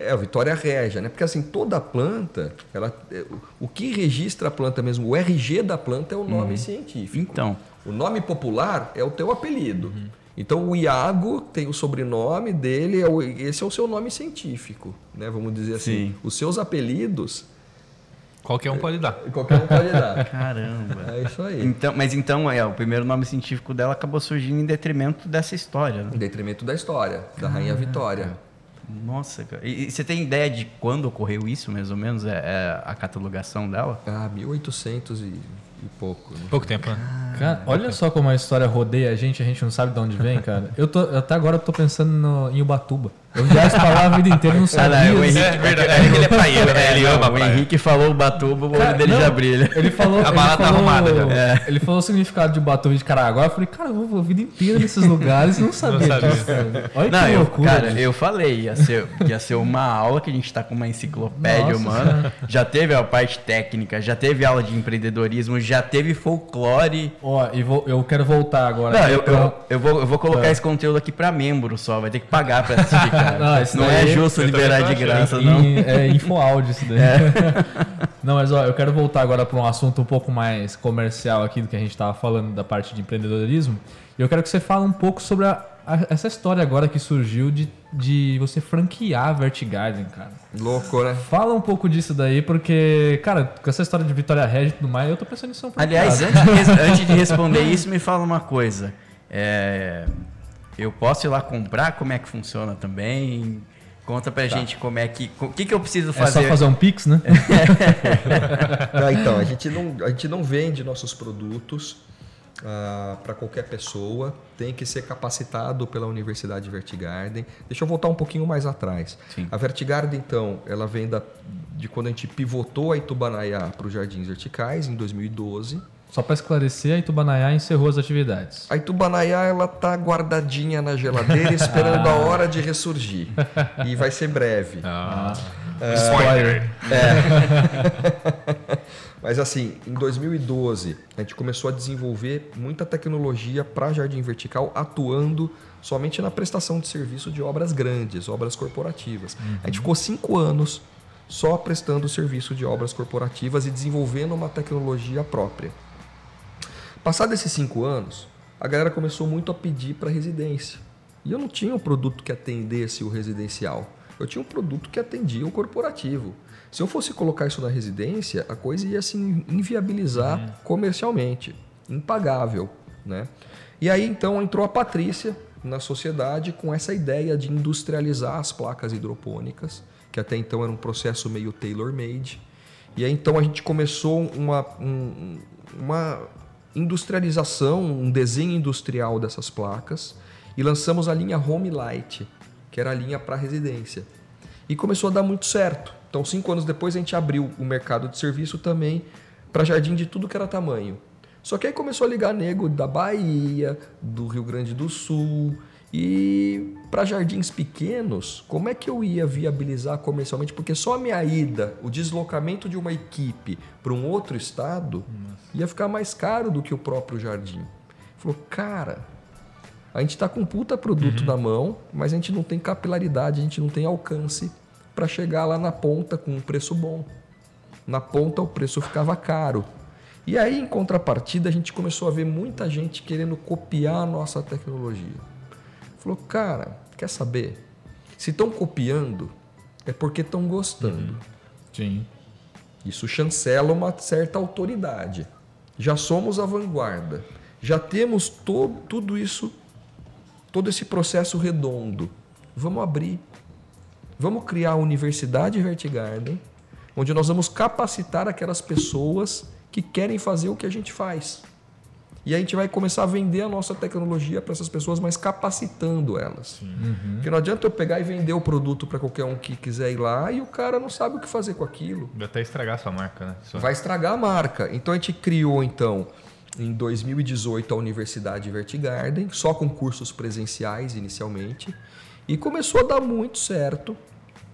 C: É, a Vitória Régia, né? Porque assim, toda planta, ela, é, o que registra a planta mesmo, o RG da planta é o nome científico.
A: Então,
C: O nome popular é o teu apelido. Então o Iago tem o sobrenome dele, é esse é o seu nome científico, né? Vamos dizer assim.
A: Sim.
C: Os seus apelidos,
D: Qualquer um pode dar.
C: qualquer um pode dar.
A: Caramba.
C: É isso aí.
A: Então, mas então, é, o primeiro nome científico dela acabou surgindo em detrimento dessa história, né?
C: Em detrimento da história, da Rainha Vitória.
A: Nossa, cara. E, e você tem ideia de quando ocorreu isso, mais ou menos? É, é a catalogação dela?
C: Ah, 1800 e, e pouco. né?
D: Pouco tempo, né?
B: Cara, olha só como a história rodeia a gente, a gente não sabe de onde vem, cara. Eu tô, até agora eu tô pensando no- em Ubatuba. Eu já ia falar a vida inteira e não sabia.
A: Ah, não, o
B: disso.
A: Henrique,
D: É verdade, é que ele é praieiro, né? Ele
A: não,
D: ama
A: O
D: praia.
A: Henrique falou Batuba, o olho
B: Cara,
A: dele
B: não,
A: já brilha.
B: Ele falou.
D: A bala tá arrumada já.
B: É, Ele falou o significado de Ubatuba de Caraguá. Eu falei, cara, eu vou a vida inteira nesses lugares e não sabia
D: sabia.
B: disso. velho. Olha
A: Não,
B: que
A: eu,
B: loucura.
A: cara,
B: velho.
A: eu falei, ia ser, ia ser uma aula que a gente tá com uma enciclopédia
B: Nossa
A: humana. Já teve a parte técnica, já teve aula de empreendedorismo, já teve folclore.
B: Ó, e vou- eu quero voltar agora.
A: Não,
B: aqui
A: eu,
B: pra-
A: eu, eu vou, eu vou colocar
B: É.
A: esse conteúdo aqui pra membro só, vai ter que pagar pra assistir, cara.
B: Não, isso
A: não
B: daí-
A: é justo
D: eu
A: liberar de graça,
B: Em-
A: não.
B: É infoáudio isso daí. Não, mas ó, eu quero voltar agora para um assunto um pouco mais comercial aqui do que a gente estava falando da parte de empreendedorismo. E eu quero que você fale um pouco sobre a- essa história agora que surgiu de, de você franquear a Vertigarden, cara.
C: Louco, né?
B: Fala um pouco disso daí, porque, cara, com essa história de Vitória Regia e tudo mais, eu tô pensando em um franqueado.
A: Aliás, antes de, antes de responder isso, me fala uma coisa. É, eu posso ir lá comprar? Como é que funciona também? Conta pra gente como é que. O que, que eu preciso
B: é
A: fazer?
B: só fazer um Pix, né?
C: Ah, então, a gente, não, a gente não vende nossos produtos para qualquer pessoa, tem que ser capacitado pela Universidade Vertigarden. Deixa eu voltar um pouquinho mais atrás.
A: Sim.
C: A Vertigarden, então, ela vem da, de quando a gente pivotou a Itubanaiá para os Jardins Verticais, em 2012.
B: Só para esclarecer, a Itubanaiá encerrou as atividades.
C: A Itubanaiá, ela tá guardadinha na geladeira, esperando a hora de ressurgir. E vai ser breve.
D: Ah,
B: Spoiler.
C: Mas assim, em 2012, a gente começou a desenvolver muita tecnologia para jardim vertical, atuando somente na prestação de serviço de obras grandes, obras corporativas. A gente ficou cinco anos só prestando serviço de obras corporativas e desenvolvendo uma tecnologia própria. Passados esses cinco anos, a galera começou muito a pedir para residência. E eu não tinha um produto que atendesse o residencial. Eu tinha um produto que atendia o corporativo. Se eu fosse colocar isso na residência, a coisa ia se inviabilizar comercialmente, impagável, né? E aí então entrou a Patrícia na sociedade com essa ideia de industrializar as placas hidropônicas, que até então era um processo meio tailor-made. E aí então a gente começou uma, um- uma industrialização, um desenho industrial dessas placas e lançamos a linha Home Light, que era a linha para residência. E começou a dar muito certo. Então, cinco anos depois, a gente abriu o mercado de serviço também para jardim de tudo que era tamanho. Só que aí começou a ligar nego da Bahia, do Rio Grande do Sul. E para jardins pequenos, como é que eu ia viabilizar comercialmente? Porque só a minha ida, o deslocamento de uma equipe para um outro estado, ia ficar mais caro do que o próprio jardim. Falou, cara, a gente está com um puta produto na mão, mas a gente não tem capilaridade, a gente não tem alcance para chegar lá na ponta com um preço bom. Na ponta o preço ficava caro. E aí, em contrapartida, a gente começou a ver muita gente querendo copiar a nossa tecnologia. Falou, cara, quer saber? Se estão copiando, é porque estão gostando.
B: Sim.
C: Isso chancela uma certa autoridade. Já somos a vanguarda. Já temos to tudo isso, todo esse processo redondo. Vamos abrir. Vamos criar a Universidade Vertigarden, onde nós vamos capacitar aquelas pessoas que querem fazer o que a gente faz. E a gente vai começar a vender a nossa tecnologia para essas pessoas, mas capacitando elas. Porque não adianta eu pegar e vender o produto para qualquer um que quiser ir lá e o cara não sabe o que fazer com aquilo
D: Vai até estragar sua marca, né? Sua-
C: vai estragar a marca. Então a gente criou então em 2018 a Universidade Vertigarden, só com cursos presenciais inicialmente, e começou a dar muito certo.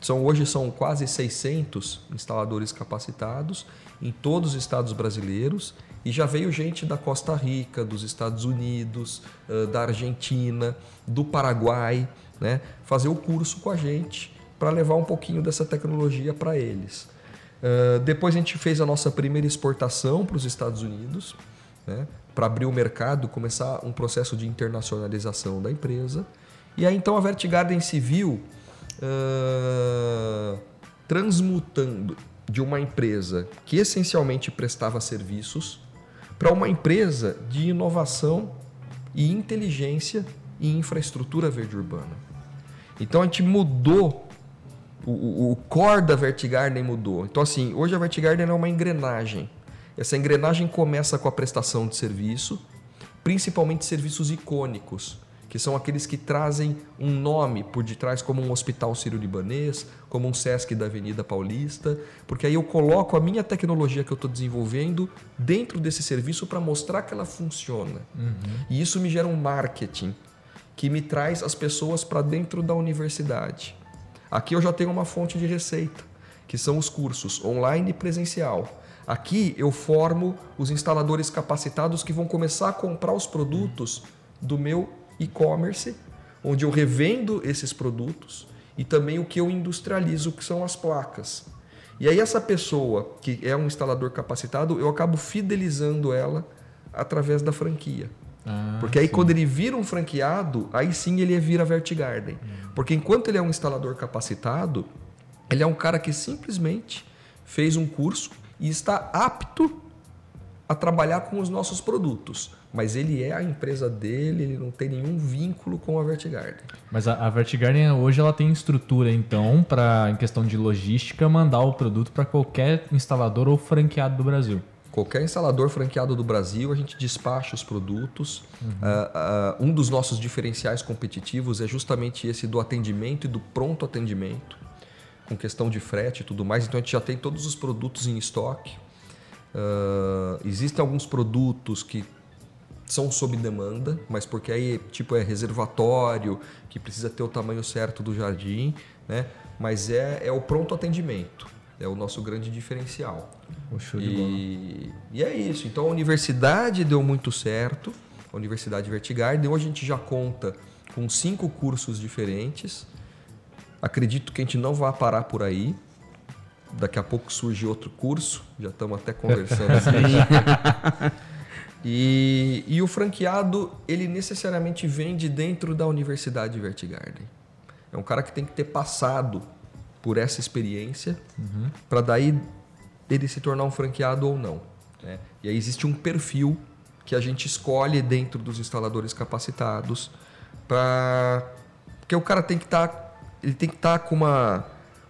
C: São hoje são quase 600 instaladores capacitados em todos os estados brasileiros e já veio gente da Costa Rica, dos Estados Unidos, da Argentina, do Paraguai, né, fazer o curso com a gente para levar um pouquinho dessa tecnologia para eles. Uh, depois a gente fez a nossa primeira exportação para os Estados Unidos. né? para abrir o mercado, começar um processo de internacionalização da empresa. E aí então a Vertigarden viu uh, transmutando de uma empresa que essencialmente prestava serviços para uma empresa de inovação e inteligência e infraestrutura verde urbana. Então a gente mudou, o, o core da Vertigarden mudou. Então assim, hoje a Vertigarden é uma engrenagem. Essa engrenagem começa com a prestação de serviço, principalmente serviços icônicos, que são aqueles que trazem um nome por detrás, como um hospital sírio-libanês, como um SESC da Avenida Paulista, porque aí eu coloco a minha tecnologia que eu estou desenvolvendo dentro desse serviço para mostrar que ela funciona. Uhum. E isso me gera um marketing que me traz as pessoas para dentro da universidade. Aqui eu já tenho uma fonte de receita, que são os cursos online e presencial. Aqui eu formo os instaladores capacitados que vão começar a comprar os produtos do meu e-commerce, onde eu revendo esses produtos e também o que eu industrializo, que são as placas. E aí essa pessoa que é um instalador capacitado, eu acabo fidelizando ela através da franquia. Ah, Porque aí sim. quando ele vira um franqueado, aí sim ele vira Vertigarden. Hum. Porque enquanto ele é um instalador capacitado, ele é um cara que simplesmente fez um curso e está apto a trabalhar com os nossos produtos mas ele é a empresa dele, ele não tem nenhum vínculo com a Vertigarden.
B: Mas a, a Vertigarden hoje ela tem estrutura então para em questão de logística mandar o produto para qualquer instalador ou franqueado do Brasil.
C: Qualquer instalador franqueado do Brasil, a gente despacha os produtos. Uhum. Uh, uh, um dos nossos diferenciais competitivos é justamente esse do atendimento e do pronto atendimento, com questão de frete e tudo mais. Então a gente já tem todos os produtos em estoque. Uh, existem alguns produtos que são sob demanda, mas porque aí tipo é reservatório, que precisa ter o tamanho certo do jardim, né? Mas é, é o pronto atendimento, é o nosso grande diferencial.
B: O show de
C: e, e é isso. Então a universidade deu muito certo, a Universidade Vertigarden. Hoje a gente já conta com cinco cursos diferentes. Acredito que a gente não vai parar por aí. Daqui a pouco surge outro curso, já estamos até conversando assim. E, e o franqueado, ele necessariamente vem de dentro da Universidade Vertigarden. É um cara que tem que ter passado por essa experiência uhum. para daí ele se tornar um franqueado ou não. Né? E aí existe um perfil que a gente escolhe dentro dos instaladores capacitados para porque o cara tem que estar tá, ele tem que estar tá com uma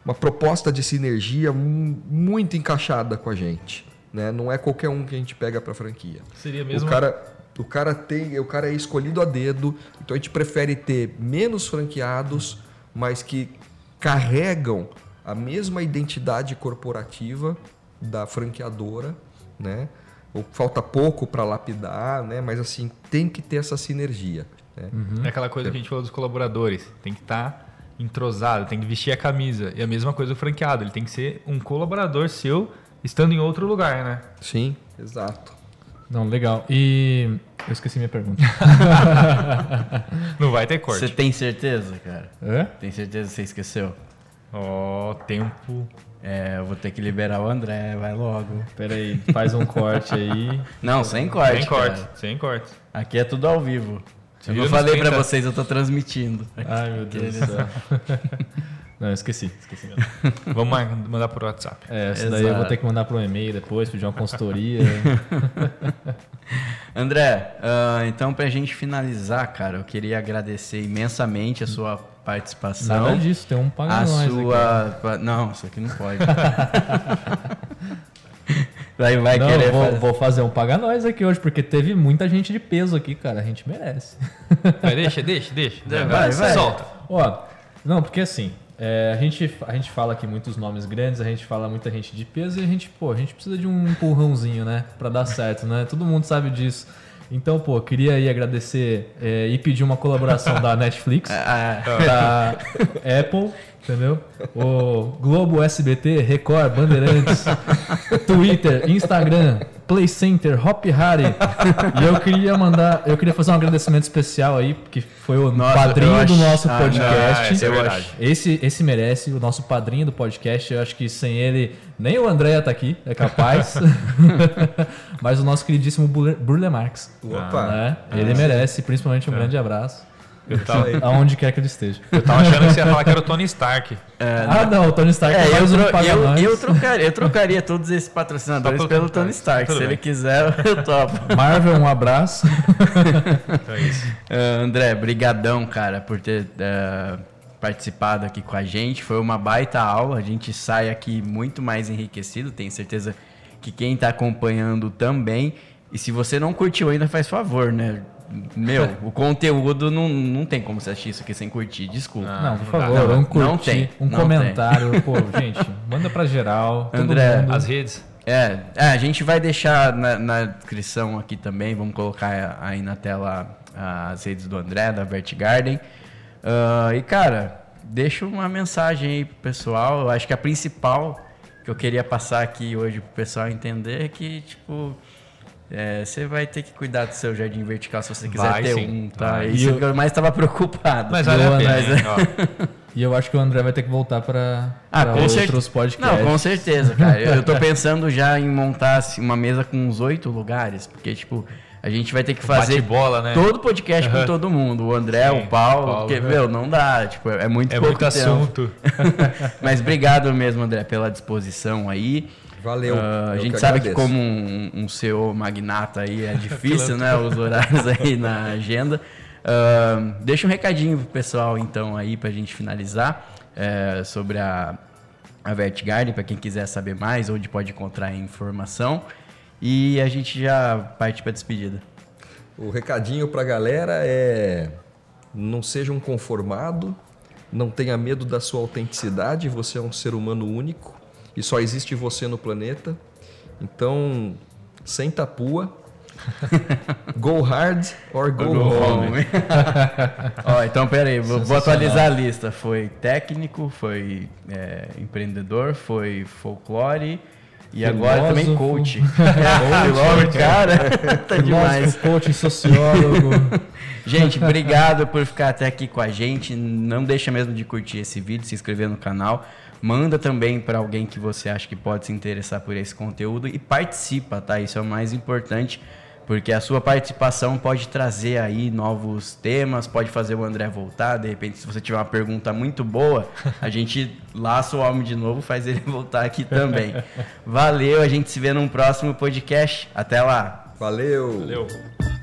C: uma proposta de sinergia muito encaixada com a gente. Né? Não é qualquer um que a gente pega para franquia.
D: Seria mesmo.
C: O cara, o cara tem, o cara é escolhido a dedo. Então a gente prefere ter menos franqueados, mas que carregam a mesma identidade corporativa da franqueadora, né? Ou falta pouco para lapidar, né? Mas assim tem que ter essa sinergia. Né?
D: Uhum. É aquela coisa que a gente falou dos colaboradores. Tem que estar tá entrosado, tem que vestir a camisa. E a mesma coisa do franqueado. Ele tem que ser um colaborador seu estando em outro lugar, né?
C: Sim, exato.
B: Não, legal. E eu esqueci minha pergunta.
D: Não vai ter corte.
A: Você tem certeza, cara?
B: É?
A: Tem certeza que você esqueceu?
D: Ó, oh, tempo.
A: É, eu vou ter que liberar o André, vai logo.
B: Pera aí, faz um corte aí.
A: Não, sem corte.
D: Sem corte, cara. sem corte.
A: Aqui é tudo ao vivo. Eu não falei para vocês, eu tô transmitindo.
B: Ai, meu Deus do céu. Não, esqueci. esqueci
D: Vamos mandar por WhatsApp.
B: É, essa daí eu vou ter que mandar por um e-mail depois, pedir uma consultoria.
A: André, uh, então pra gente finalizar, cara, eu queria agradecer imensamente a sua participação.
B: Nada disso, tem um paga a
A: sua... Aqui. Não, isso aqui não pode. Vai, vai
B: não,
A: querer
B: vou, fazer. vou fazer um paga nós aqui hoje, porque teve muita gente de peso aqui, cara. A gente merece.
D: Vai, deixa, deixa, deixa.
A: Vai, vai, vai.
D: Solta.
B: Ó, não, porque assim, é, a, gente, a gente fala aqui muitos nomes grandes, a gente fala muita gente de peso e a gente, pô, a gente precisa de um empurrãozinho, né? Pra dar certo, né? Todo mundo sabe disso. Então, pô, queria aí agradecer é, e pedir uma colaboração da Netflix,
A: ah,
B: da Apple Entendeu? O Globo, SBT, Record, Bandeirantes, Twitter, Instagram, Play Center, Hop Harry. E eu queria mandar, eu queria fazer um agradecimento especial aí, porque foi o
A: Nossa,
B: padrinho do
A: acho-
B: nosso
A: Ah,
B: podcast.
D: não, esse é
A: acho.
B: Esse, esse merece, o nosso padrinho do podcast. Eu acho que sem ele, nem o André tá aqui, é capaz. Mas o nosso queridíssimo Burle, Marx.
C: Opa!
B: né? Ele merece, principalmente um grande abraço,
D: Eu tava,
B: aonde quer que ele esteja.
D: eu tava achando que você ia falar que era o Tony Stark.
B: ah, não, o Tony Stark
A: É,
B: é,
A: eu,
B: mais
A: tro- eu, eu trocaria, eu trocaria todos esses patrocinadores
D: pelo
A: pelo Tony Stark.
D: Stark.
A: Se
D: Tudo
A: ele
D: bem.
A: quiser, eu topo.
B: Marvel, um abraço.
D: Então é isso.
A: Ah, André, brigadão, cara, por ter ah, participado aqui com a gente. Foi uma baita aula. A gente sai aqui muito mais enriquecido. Tenho certeza que quem está acompanhando também. E se você não curtiu ainda, faz favor, né? Meu, o conteúdo não, não tem como você assistir isso aqui sem curtir. Desculpa.
D: Ah,
B: não, por favor,
A: Não,
B: um curtir,
A: não tem,
B: um
A: não
B: comentário. Pô, gente, manda pra geral. todo
A: André,
B: mundo.
D: As redes.
A: É, é, a gente vai deixar na, na descrição aqui também, vamos colocar aí na tela as redes do André, da Vert Garden. Ah, e, cara, deixa uma mensagem aí pro pessoal. Eu acho que a principal que eu queria passar aqui hoje pro pessoal entender é que, tipo, é, você vai ter que cuidar do seu jardim vertical se você quiser
D: Vai,
A: ter
D: sim.
A: um, tá?
D: Vai.
A: Isso
B: E eu-
A: que eu mais estava preocupado.
D: Mas vale a pena? Ó,
B: E eu acho que o André vai ter que voltar pra,
A: Ah, com
B: outros
A: certeza.
B: podcasts.
A: Não, com certeza, cara. Eu, eu tô pensando já em montar assim, uma mesa com uns oito lugares, porque, tipo, a gente vai ter que fazer
D: Bate-bola, né?
A: todo podcast com
D: Aham.
A: todo mundo. O André,
D: Sim,
A: o Paulo,
D: Paulo,
A: porque,
D: aham.
A: meu, não dá, tipo, é muito
D: É
A: pouco
D: muito
A: tempo.
D: assunto.
A: Mas obrigado mesmo, André, pela disposição aí.
C: Valeu.
A: Ah, a gente sabe que
C: agradeço.
A: como um, um CEO magnata aí é difícil, né? Os horários aí na agenda. Ah, deixa um recadinho pro pessoal, então, aí, pra gente finalizar, é, sobre a, a Vertigarden, para quem quiser saber mais, onde pode encontrar informação. E a gente já parte pra despedida.
C: O recadinho pra galera é: não seja um conformado, não tenha medo da sua autenticidade, você é um ser humano único e só existe você no planeta. Então, sem tapua. go hard or go,
A: Go
C: home.
A: home. Ó, então, pera aí, vou, vou atualizar a lista. Foi técnico, foi é, empreendedor, foi folclore e agora também
B: Filósofo.
A: coach. É, filósofo, cara, tá demais.
B: Filósofo, coach, sociólogo.
A: Gente, obrigado por ficar até aqui com a gente. Não deixa mesmo de curtir esse vídeo, se inscrever no canal. Manda também para alguém que você acha que pode se interessar por esse conteúdo e participa, tá? Isso é o mais importante, porque a sua participação pode trazer aí novos temas, pode fazer o André voltar. De repente, se você tiver uma pergunta muito boa, a gente laça o homem de novo, faz ele voltar aqui também. Valeu, a gente se vê num próximo podcast. Até lá.
C: Valeu.
D: Valeu.